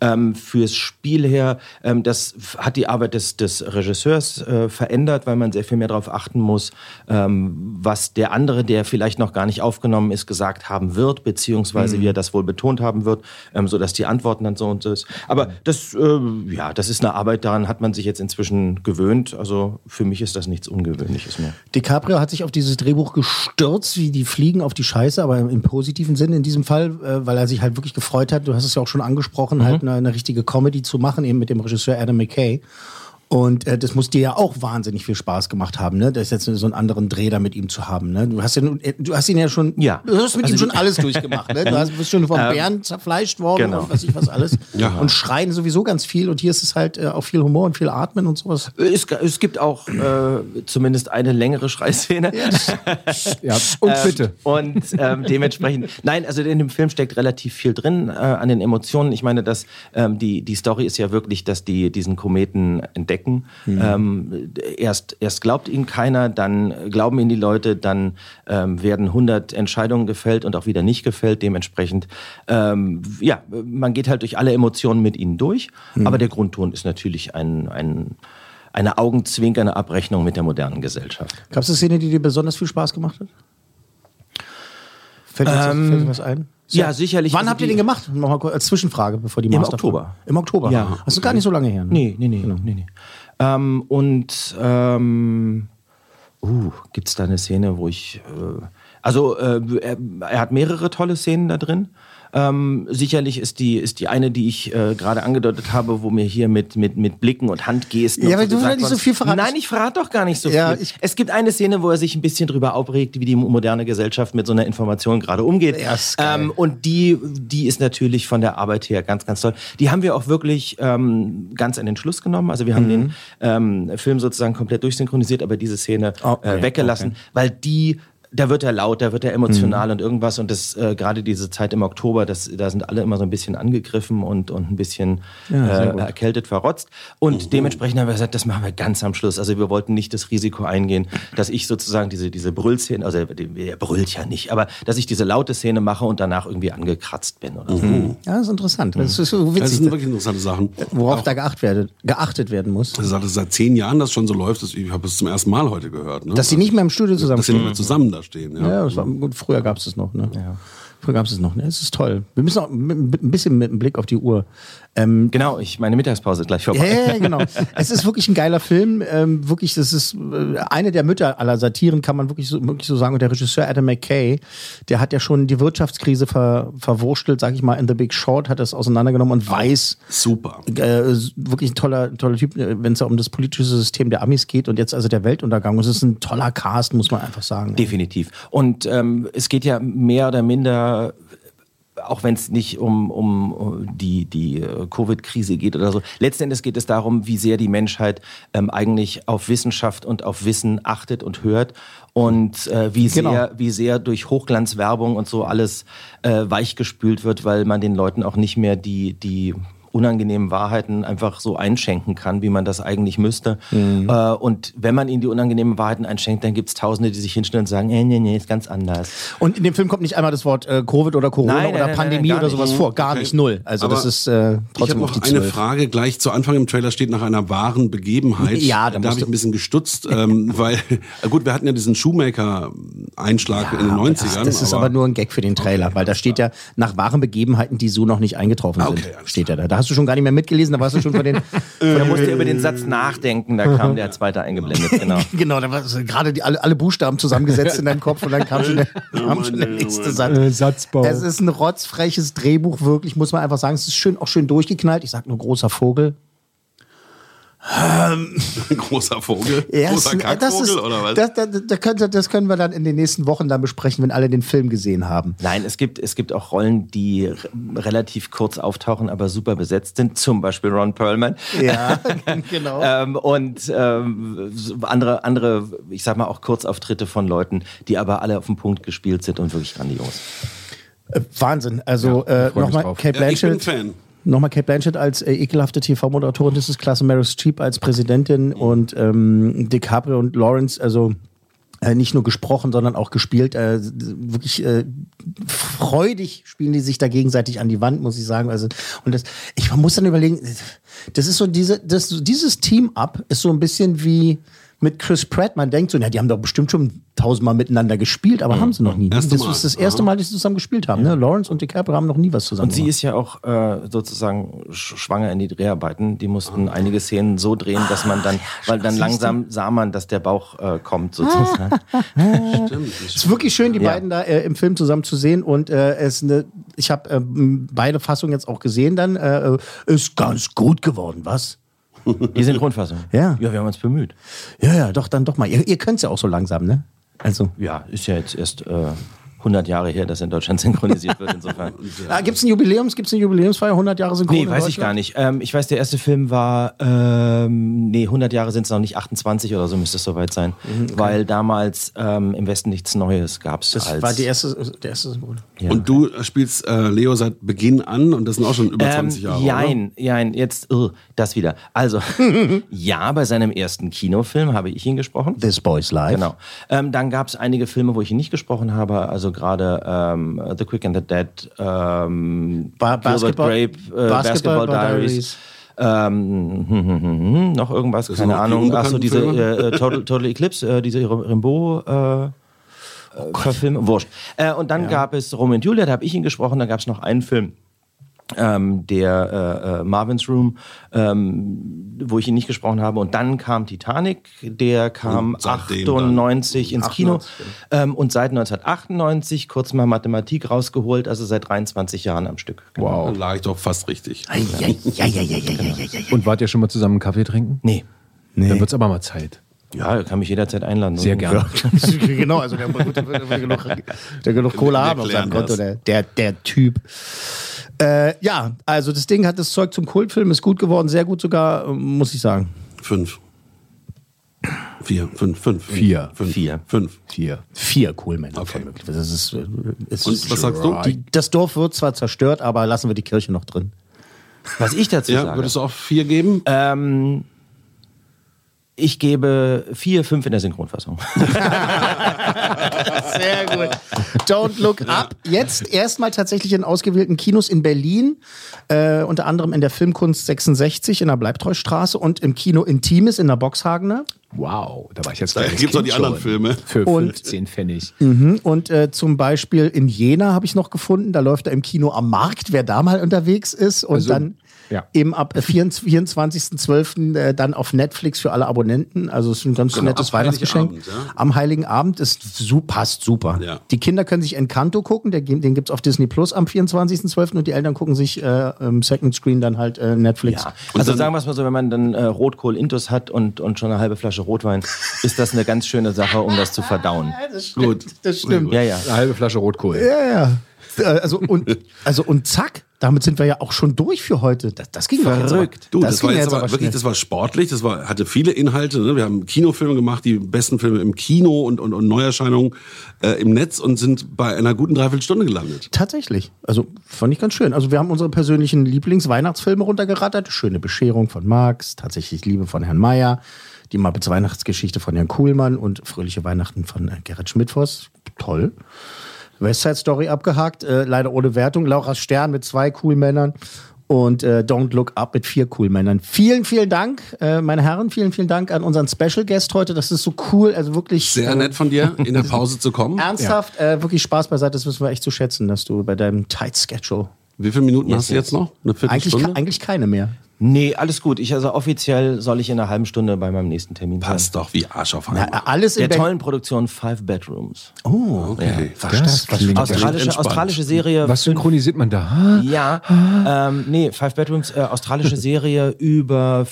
Ähm, fürs Spiel her, ähm, das hat die Arbeit des, des Regisseurs äh, verändert, weil man sehr viel mehr darauf achten muss, ähm, was der andere, der vielleicht noch gar nicht aufgenommen ist, gesagt haben wird, beziehungsweise Mhm. wie er das wohl betont haben wird, ähm, sodass die Antworten dann so und so ist. Aber das, äh, ja, das ist eine Arbeit, daran hat man sich jetzt inzwischen gewöhnt. Also für mich ist das nichts Ungewöhnliches mehr. DiCaprio hat sich auf dieses Drehbuch gestürzt, wie die fliegen auf die Scheiße, aber im positiven Sinne in diesem Fall, äh, weil er sich halt wirklich gefreut hat. Du hast es ja auch schon angesprochen, Mhm. halt eine, eine richtige Comedy zu machen, eben mit dem Regisseur Adam McKay. Und äh, das muss dir ja auch wahnsinnig viel Spaß gemacht haben, ne? Das jetzt so einen anderen Dreh da mit ihm zu haben, ne? Du hast ja nun, äh, du hast ihn ja schon, Ja. du hast mit Also ihm schon alles durchgemacht, ne? Du hast, bist schon vom Ähm, Bären zerfleischt worden genau. und weiß ich was alles. Ja. Und schreien sowieso ganz viel. Und hier ist es halt äh, auch viel Humor und viel Atmen und sowas. Es, es gibt auch äh, zumindest eine längere Schreiszene. Ja, und Ähm, bitte. Und ähm, dementsprechend, nein, also in dem Film steckt relativ viel drin äh, an den Emotionen. Ich meine, dass ähm, die, die Story ist ja wirklich, dass die diesen Kometen entdecken. Mhm. Ähm, erst, erst glaubt ihnen keiner, dann glauben ihnen die Leute, dann ähm, werden 100 Entscheidungen gefällt und auch wieder nicht gefällt. Dementsprechend, ähm, ja, man geht halt durch alle Emotionen mit ihnen durch. Mhm. Aber der Grundton ist natürlich ein, ein, eine augenzwinkernde Abrechnung mit der modernen Gesellschaft. Gab es eine Szene, die dir besonders viel Spaß gemacht hat? Fällt dir, Ähm, fällt dir was ein? Ja, sicherlich. Wann Also habt ihr den gemacht? Nochmal kurz als Zwischenfrage, bevor die Im Master Oktober. Im Oktober? Ja. Das ist gar nicht so lange her. Ne? Nee, nee, nee. nee, nee. Ähm, und ähm, uh, gibt es da eine Szene, wo ich. Äh, also, äh, er, er hat mehrere tolle Szenen da drin. Ähm, sicherlich ist die, ist die eine, die ich äh, gerade angedeutet habe, wo mir hier mit, mit, mit Blicken und Handgesten. Ja, aber du gesagt willst nicht so viel verraten. Nein, ich verrate doch gar nicht so Ja, viel. es gibt eine Szene, wo er sich ein bisschen drüber aufregt, wie die moderne Gesellschaft mit so einer Information gerade umgeht. ähm, und die, die ist natürlich von der Arbeit her ganz, ganz toll. Die haben wir auch wirklich ähm, ganz an den Schluss genommen. Also wir haben Mhm. den ähm, Film sozusagen komplett durchsynchronisiert, aber diese Szene Okay, äh, weggelassen, weil die da wird er laut, da wird er Mhm. emotional und irgendwas und das äh, gerade diese Zeit im Oktober, das, da sind alle immer so ein bisschen angegriffen und, und ein bisschen Ja, äh, erkältet, verrotzt und dementsprechend haben wir gesagt, das machen wir ganz am Schluss. Also wir wollten nicht das Risiko eingehen, dass ich sozusagen diese, diese Brüllszene, also er brüllt ja nicht, aber dass ich diese laute Szene mache und danach irgendwie angekratzt bin oder so. Ja, das ist interessant. Das ist so witzig. Das sind wirklich interessante Sachen. Worauf da geachtet werden, geachtet werden muss. Also, dass seit zehn Jahren das schon so läuft, das, ich habe es zum ersten Mal heute gehört. Ne? Dass sie nicht mehr im Studio zusammen Dass sie nicht mehr zusammen da stehen. Ja. Ja, das war, gut, früher gab es das noch. Ne? Früher gab es es noch. Ne? Es ist toll. Wir müssen auch mit, ein bisschen mit einem Blick auf die Uhr. Ähm, genau, ich meine Mittagspause ist gleich vorbei. Ja, ja, genau. es ist wirklich ein geiler Film. Ähm, wirklich, das ist äh, eine der Mütter aller Satiren, kann man wirklich so, wirklich so sagen. Und der Regisseur Adam McKay, der hat ja schon die Wirtschaftskrise ver, verwurstelt, sag ich mal, in The Big Short, hat das auseinandergenommen und weiß. Super. Äh, wirklich ein toller, toller Typ, wenn es ja um das politische System der Amis geht und jetzt also der Weltuntergang. Es ist ein toller Cast, muss man einfach sagen. Definitiv. Und ähm, es geht ja mehr oder minder auch wenn es nicht um, um die, die äh, Covid-Krise geht oder so. Letzten Endes geht es darum, wie sehr die Menschheit ähm, eigentlich auf Wissenschaft und auf Wissen achtet und hört und äh, wie, Genau. sehr, wie sehr durch Hochglanzwerbung und so alles äh, weichgespült wird, weil man den Leuten auch nicht mehr die, die unangenehmen Wahrheiten einfach so einschenken kann, wie man das eigentlich müsste. Mhm. Äh, und wenn man ihnen die unangenehmen Wahrheiten einschenkt, dann gibt es Tausende, die sich hinstellen und sagen, nee, nee, nee, ist ganz anders. Und in dem Film kommt nicht einmal das Wort äh, Covid oder Corona Nein, nein, oder nein, Pandemie oder sowas nicht. vor. Gar Okay. nicht, null. Also Aber das ist äh, Ich trotzdem habe auf die noch eine 12. Frage. Gleich zu Anfang im Trailer steht nach einer wahren Begebenheit. Ja, da da habe ich ein bisschen gestutzt, ähm, weil gut, wir hatten ja diesen Shoemaker-Einschlag in den 90ern. Das ist aber nur ein Gag für den Trailer, weil da steht ja nach wahren Begebenheiten, die so noch nicht eingetroffen Ah, okay, sind. Steht ja da. Da hast du schon gar nicht mehr mitgelesen, da warst du schon von den. Da musste über den Satz nachdenken, da kam der zweite eingeblendet, genau. genau, da war gerade die, alle, alle Buchstaben zusammengesetzt in deinem Kopf und dann kam schon der, kam schon der nächste Satz. Äh, Satzbau. Es ist ein rotzfreches Drehbuch, wirklich, muss man einfach sagen. Es ist schön, auch schön durchgeknallt. Ich sag nur großer Vogel. Ein großer Vogel. Ja, großer Kackvogel das, ist, oder was? das, das, das, das können wir dann in den nächsten Wochen dann besprechen, wenn alle den Film gesehen haben. Nein, es gibt, es gibt auch Rollen, die relativ kurz auftauchen, aber super besetzt sind. Zum Beispiel Ron Perlman. Ja, genau. ähm, und ähm, andere, andere, ich sag mal auch Kurzauftritte von Leuten, die aber alle auf den Punkt gespielt sind und wirklich grandios. Äh, Wahnsinn. Also äh, freu mich nochmal. Kate Ja, ich bin Blanchett. Fan. Nochmal Kate Blanchett als äh, ekelhafte TV-Moderatorin, das ist klasse. Meryl Streep als Präsidentin und ähm, DiCaprio und Lawrence, also äh, nicht nur gesprochen, sondern auch gespielt. Äh, wirklich äh, freudig spielen die sich da gegenseitig an die Wand, muss ich sagen. Also und das, ich muss dann überlegen, das ist so diese, das, dieses Team-Up ist so ein bisschen wie mit Chris Pratt. Man denkt so, ja, die haben doch bestimmt schon tausendmal miteinander gespielt, aber haben sie noch nie. Erste das ist das erste Mal, dass sie zusammen gespielt haben. Ne? Lawrence und DiCaprio haben noch nie was zusammen Und sie ist ja auch äh, sozusagen sch schwanger in die Dreharbeiten. Die mussten einige Szenen so drehen, dass man dann, weil dann langsam sah man, dass der Bauch äh, kommt sozusagen. Es ist wirklich schön, die Ja. beiden da äh, im Film zusammen zu sehen. Und äh, es ne, ich habe äh, beide Fassungen jetzt auch gesehen. Dann äh, ist ganz gut geworden, was? Die Synchronfassung. Ja. Ja, wir haben uns bemüht. Ja, ja, doch, dann doch mal. Ihr, ihr könnt es ja auch so langsam, ne? Also. Ja, ist ja jetzt erst äh, 100 Jahre her, dass er in Deutschland synchronisiert wird. Insofern. Ah, gibt es ein Jubiläums, gibt's eine Jubiläumsfeier, 100 Jahre Synchron? Nee, weiß ich gar nicht. Ähm, ich weiß, der erste Film war, ähm, nee, 100 Jahre sind es noch nicht, 28 oder so müsste es soweit sein. Weil damals ähm, im Westen nichts Neues gab es. Das als, war die erste, der erste Synchron. Ja. Und du spielst äh, Leo seit Beginn an und das sind auch schon über 20 Jahre. Ähm, jein, jein, jetzt uh, das wieder. Also, ja, bei seinem ersten Kinofilm habe ich ihn gesprochen. This Boy's Life. Genau. Ähm, dann gab es einige Filme, wo ich ihn nicht gesprochen habe. Also gerade ähm, The Quick and the Dead, ähm, Ba- Gilbert Basketball- Grape, äh, Basketball Basketball, Diaries. Diaries. Ähm, hm, hm, hm, hm, noch irgendwas, Das keine Ahnung. Achso, diese äh, äh, Total, Total Eclipse, äh, diese Rimbaud äh, Oh Verfilmung, wurscht. Äh, und dann gab es Romeo und Julia, da habe ich ihn gesprochen, da gab es noch einen Film. Ähm, der äh, äh, Marvin's Room, ähm, wo ich ihn nicht gesprochen habe. Und dann kam Titanic, der kam Und seitdem 98 ins Kino. 98, Ähm, und seit 1998 kurz mal Mathematik rausgeholt, also seit 23 Jahren am Stück. Wow. Dann lag ich doch fast richtig. Und wart ihr schon mal zusammen einen Kaffee trinken? Nee. nee. Dann wird es aber mal Zeit. Ja, kann mich jederzeit einladen. Sehr gerne. genau, also der, genug, der genug Kohle haben auf seinem Konto, der, der, der Typ. Äh, ja, also das Ding hat das Zeug zum Kultfilm, ist gut geworden, sehr gut sogar, muss ich sagen. Fünf. Vier, fünf, fünf. Vier. Fünf. Vier. Fünf. Vier. Vier Coolmänner. Okay. Das ist, ist Und was sagst du? Die, das Dorf wird zwar zerstört, aber lassen wir die Kirche noch drin. Was ich dazu Ja, sage. würdest du auch vier geben? Ähm, ich gebe vier, fünf in der Synchronfassung. Sehr gut. Don't Look Up. Jetzt erstmal tatsächlich in ausgewählten Kinos in Berlin, äh, unter anderem in der Filmkunst 66 in der Bleibtreustraße und im Kino Intimis in der Boxhagener. Wow, da war ich jetzt Da kleines gibt's auch die Kind anderen schon. Filme. Für Und- 15 Pfennig. Mhm. Und äh, zum Beispiel in Jena habe ich noch gefunden, da läuft er im Kino am Markt, wer da mal unterwegs ist. Und Also, dann ja. eben ab äh, 24 24.12. Äh, dann auf Netflix für alle Abonnenten. Also es ist ein ganz Genau, nettes Weihnachtsgeschenk. Heiligabend, ja. Am Heiligen Abend ist su passt super. Ja. Die Kinder können sich Encanto gucken, den gibt's auf Disney Plus am 24.12. und die Eltern gucken sich äh, im Second Screen dann halt äh, Netflix. Ja. Also sagen wir es mal so, wenn man dann äh, Rotkohl Intus hat und, und schon eine halbe Flasche Rotwein, ist das eine ganz schöne Sache, um das zu verdauen. Gut. Das stimmt. Ja, ja. Eine halbe Flasche Rotkohl. Ja, ja. Äh, Also und, also und zack, damit sind wir ja auch schon durch für heute. Das, das ging Verrückt. Du, Das das, war jetzt jetzt aber wirklich, schnell. das war sportlich, das war, hatte viele Inhalte. Ne? Wir haben Kinofilme gemacht, die besten Filme im Kino und, und, und Neuerscheinungen äh, im Netz und sind bei einer guten Dreiviertelstunde gelandet. Tatsächlich. Also fand ich ganz schön. Also wir haben unsere persönlichen Lieblingsweihnachtsfilme runtergerattert. Schöne Bescherung von Marx, tatsächlich Liebe von Herrn Mayer, die Muppets Weihnachtsgeschichte von Herrn Kuhlmann und Fröhliche Weihnachten von äh, Gerrit Schmidtfoss. Toll. West Side Story abgehakt, äh, leider ohne Wertung. Laura Stern mit zwei Coolmännern und äh, Don't Look Up mit vier Coolmännern. Vielen, vielen Dank, äh, meine Herren. Vielen, vielen Dank an unseren Special Guest heute. Das ist so cool. Also wirklich. Sehr äh, nett von dir, in der Pause zu kommen. Ernsthaft, äh, wirklich Spaß beiseite, das wissen wir echt zu schätzen, dass du bei deinem Tight Schedule. Wie viele Minuten hast du jetzt noch? Eine Eigentlich, Viertelstunde? ke- eigentlich keine mehr. Nee, alles gut. Ich, also offiziell soll ich in einer halben Stunde bei meinem nächsten Termin sein. Passt doch wie Arsch auf Na, Eimer. alles in Der Berlin. tollen Produktion Five Bedrooms. Oh, Okay. was das? Klingt- Australische, entspannt. australische Serie. Was synchronisiert man da? Ja, ähm, nee, Five Bedrooms, äh, australische Serie über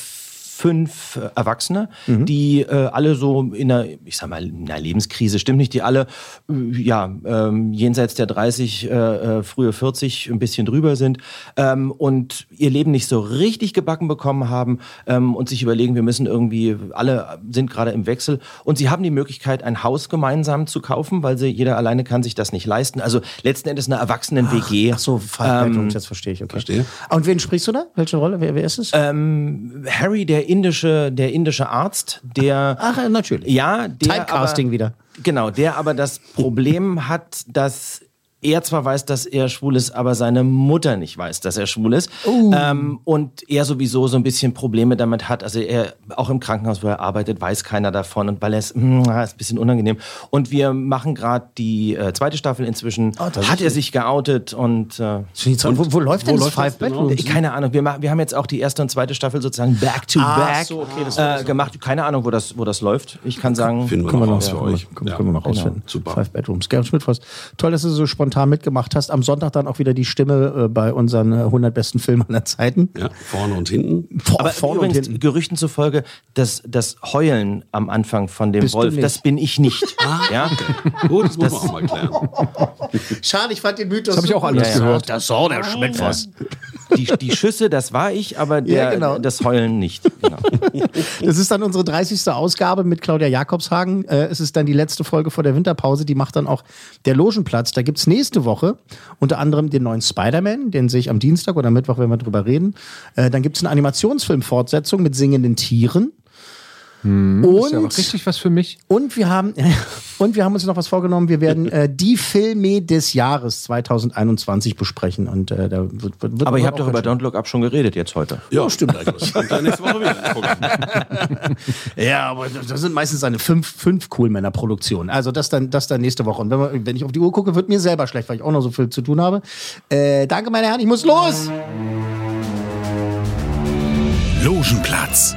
fünf äh, Erwachsene, die äh, alle so in einer, ich sag mal, in einer Lebenskrise, stimmt nicht, die alle, äh, ja, ähm, jenseits der 30, äh, äh, frühe 40, ein bisschen drüber sind ähm, und ihr Leben nicht so richtig gebacken bekommen haben ähm, und sich überlegen, wir müssen irgendwie, alle sind gerade im Wechsel und sie haben die Möglichkeit, ein Haus gemeinsam zu kaufen, weil sie, jeder alleine kann sich das nicht leisten. Also letzten Endes eine Erwachsenen-WG. Ach so, Five Bedrooms, jetzt verstehe ich. Okay. Verstehe. Und wen sprichst du da? Welche Rolle? Wer, wer ist es? Ähm, Harry, der indische, der indische Arzt, der. Ach, natürlich. Ja, der. Typecasting aber, wieder. Genau, der aber das Problem hat, dass er zwar weiß, dass er schwul ist, aber seine Mutter nicht weiß, dass er schwul ist. Ähm, und er sowieso so ein bisschen Probleme damit hat. Also er, auch im Krankenhaus, wo er arbeitet, weiß keiner davon. Und weil er es, mm, ist ein bisschen unangenehm. Und wir machen gerade die äh, zweite Staffel inzwischen. Ah, das hat ist er sich geoutet und, äh, und wo, wo läuft denn wo das läuft Five genau? Bedrooms? Keine Ahnung. Wir, machen, wir haben jetzt auch die erste und zweite Staffel sozusagen back to Ah, back so, okay, das äh, gemacht. Keine Ahnung, wo das, wo das läuft. Ich kann sagen, Finden wir Können wir noch raus für euch. Können, Ja. können wir noch Genau. rausfinden. Super. Five Bedrooms. Gerhard Schmidtfoss. Toll, dass du so spontan mitgemacht hast. Am Sonntag dann auch wieder die Stimme äh, bei unseren äh, 100 besten Filmen aller Zeiten. Ja, vorne und hinten. Vor, Aber vorne übrigens, und hinten. Gerüchten zufolge, das, das Heulen am Anfang von dem Bist Wolf, das bin ich nicht. ja? Gut, das muss man auch mal klären. Schade, ich fand den Mythos. Das habe ich so auch anders Ja, ja. gehört. Das soll der Schmidtfoss. Die, die Schüsse, das war ich, aber der, Ja, genau. das Heulen nicht. Genau. Das ist dann unsere 30. Ausgabe mit Claudia Jakobshagen. Äh, es ist dann die letzte Folge vor der Winterpause. Die macht dann auch der Logenplatz. Da gibt's nächste Woche unter anderem den neuen Spider-Man. Den sehe ich am Dienstag oder Mittwoch, wenn wir drüber reden. Äh, dann gibt's eine Animationsfilm-Fortsetzung mit singenden Tieren. Hm, Das ist ja Und- richtig was für mich. Und wir haben, und wir haben uns noch was vorgenommen. Wir werden äh, die Filme des Jahres 2021 besprechen. Und äh, da wird, wird, Aber ihr habt doch über Don't Look Up schon geredet jetzt heute. Ja, stimmt eigentlich. Und dann nächste Woche wieder. Ja, aber das sind meistens eine fünf, fünf Cool-Männer-Produktionen. Also das dann, das dann nächste Woche. Und wenn, wir, wenn ich auf die Uhr gucke, wird mir selber schlecht, weil ich auch noch so viel zu tun habe. Äh, danke, meine Herren, ich muss los! Logenplatz,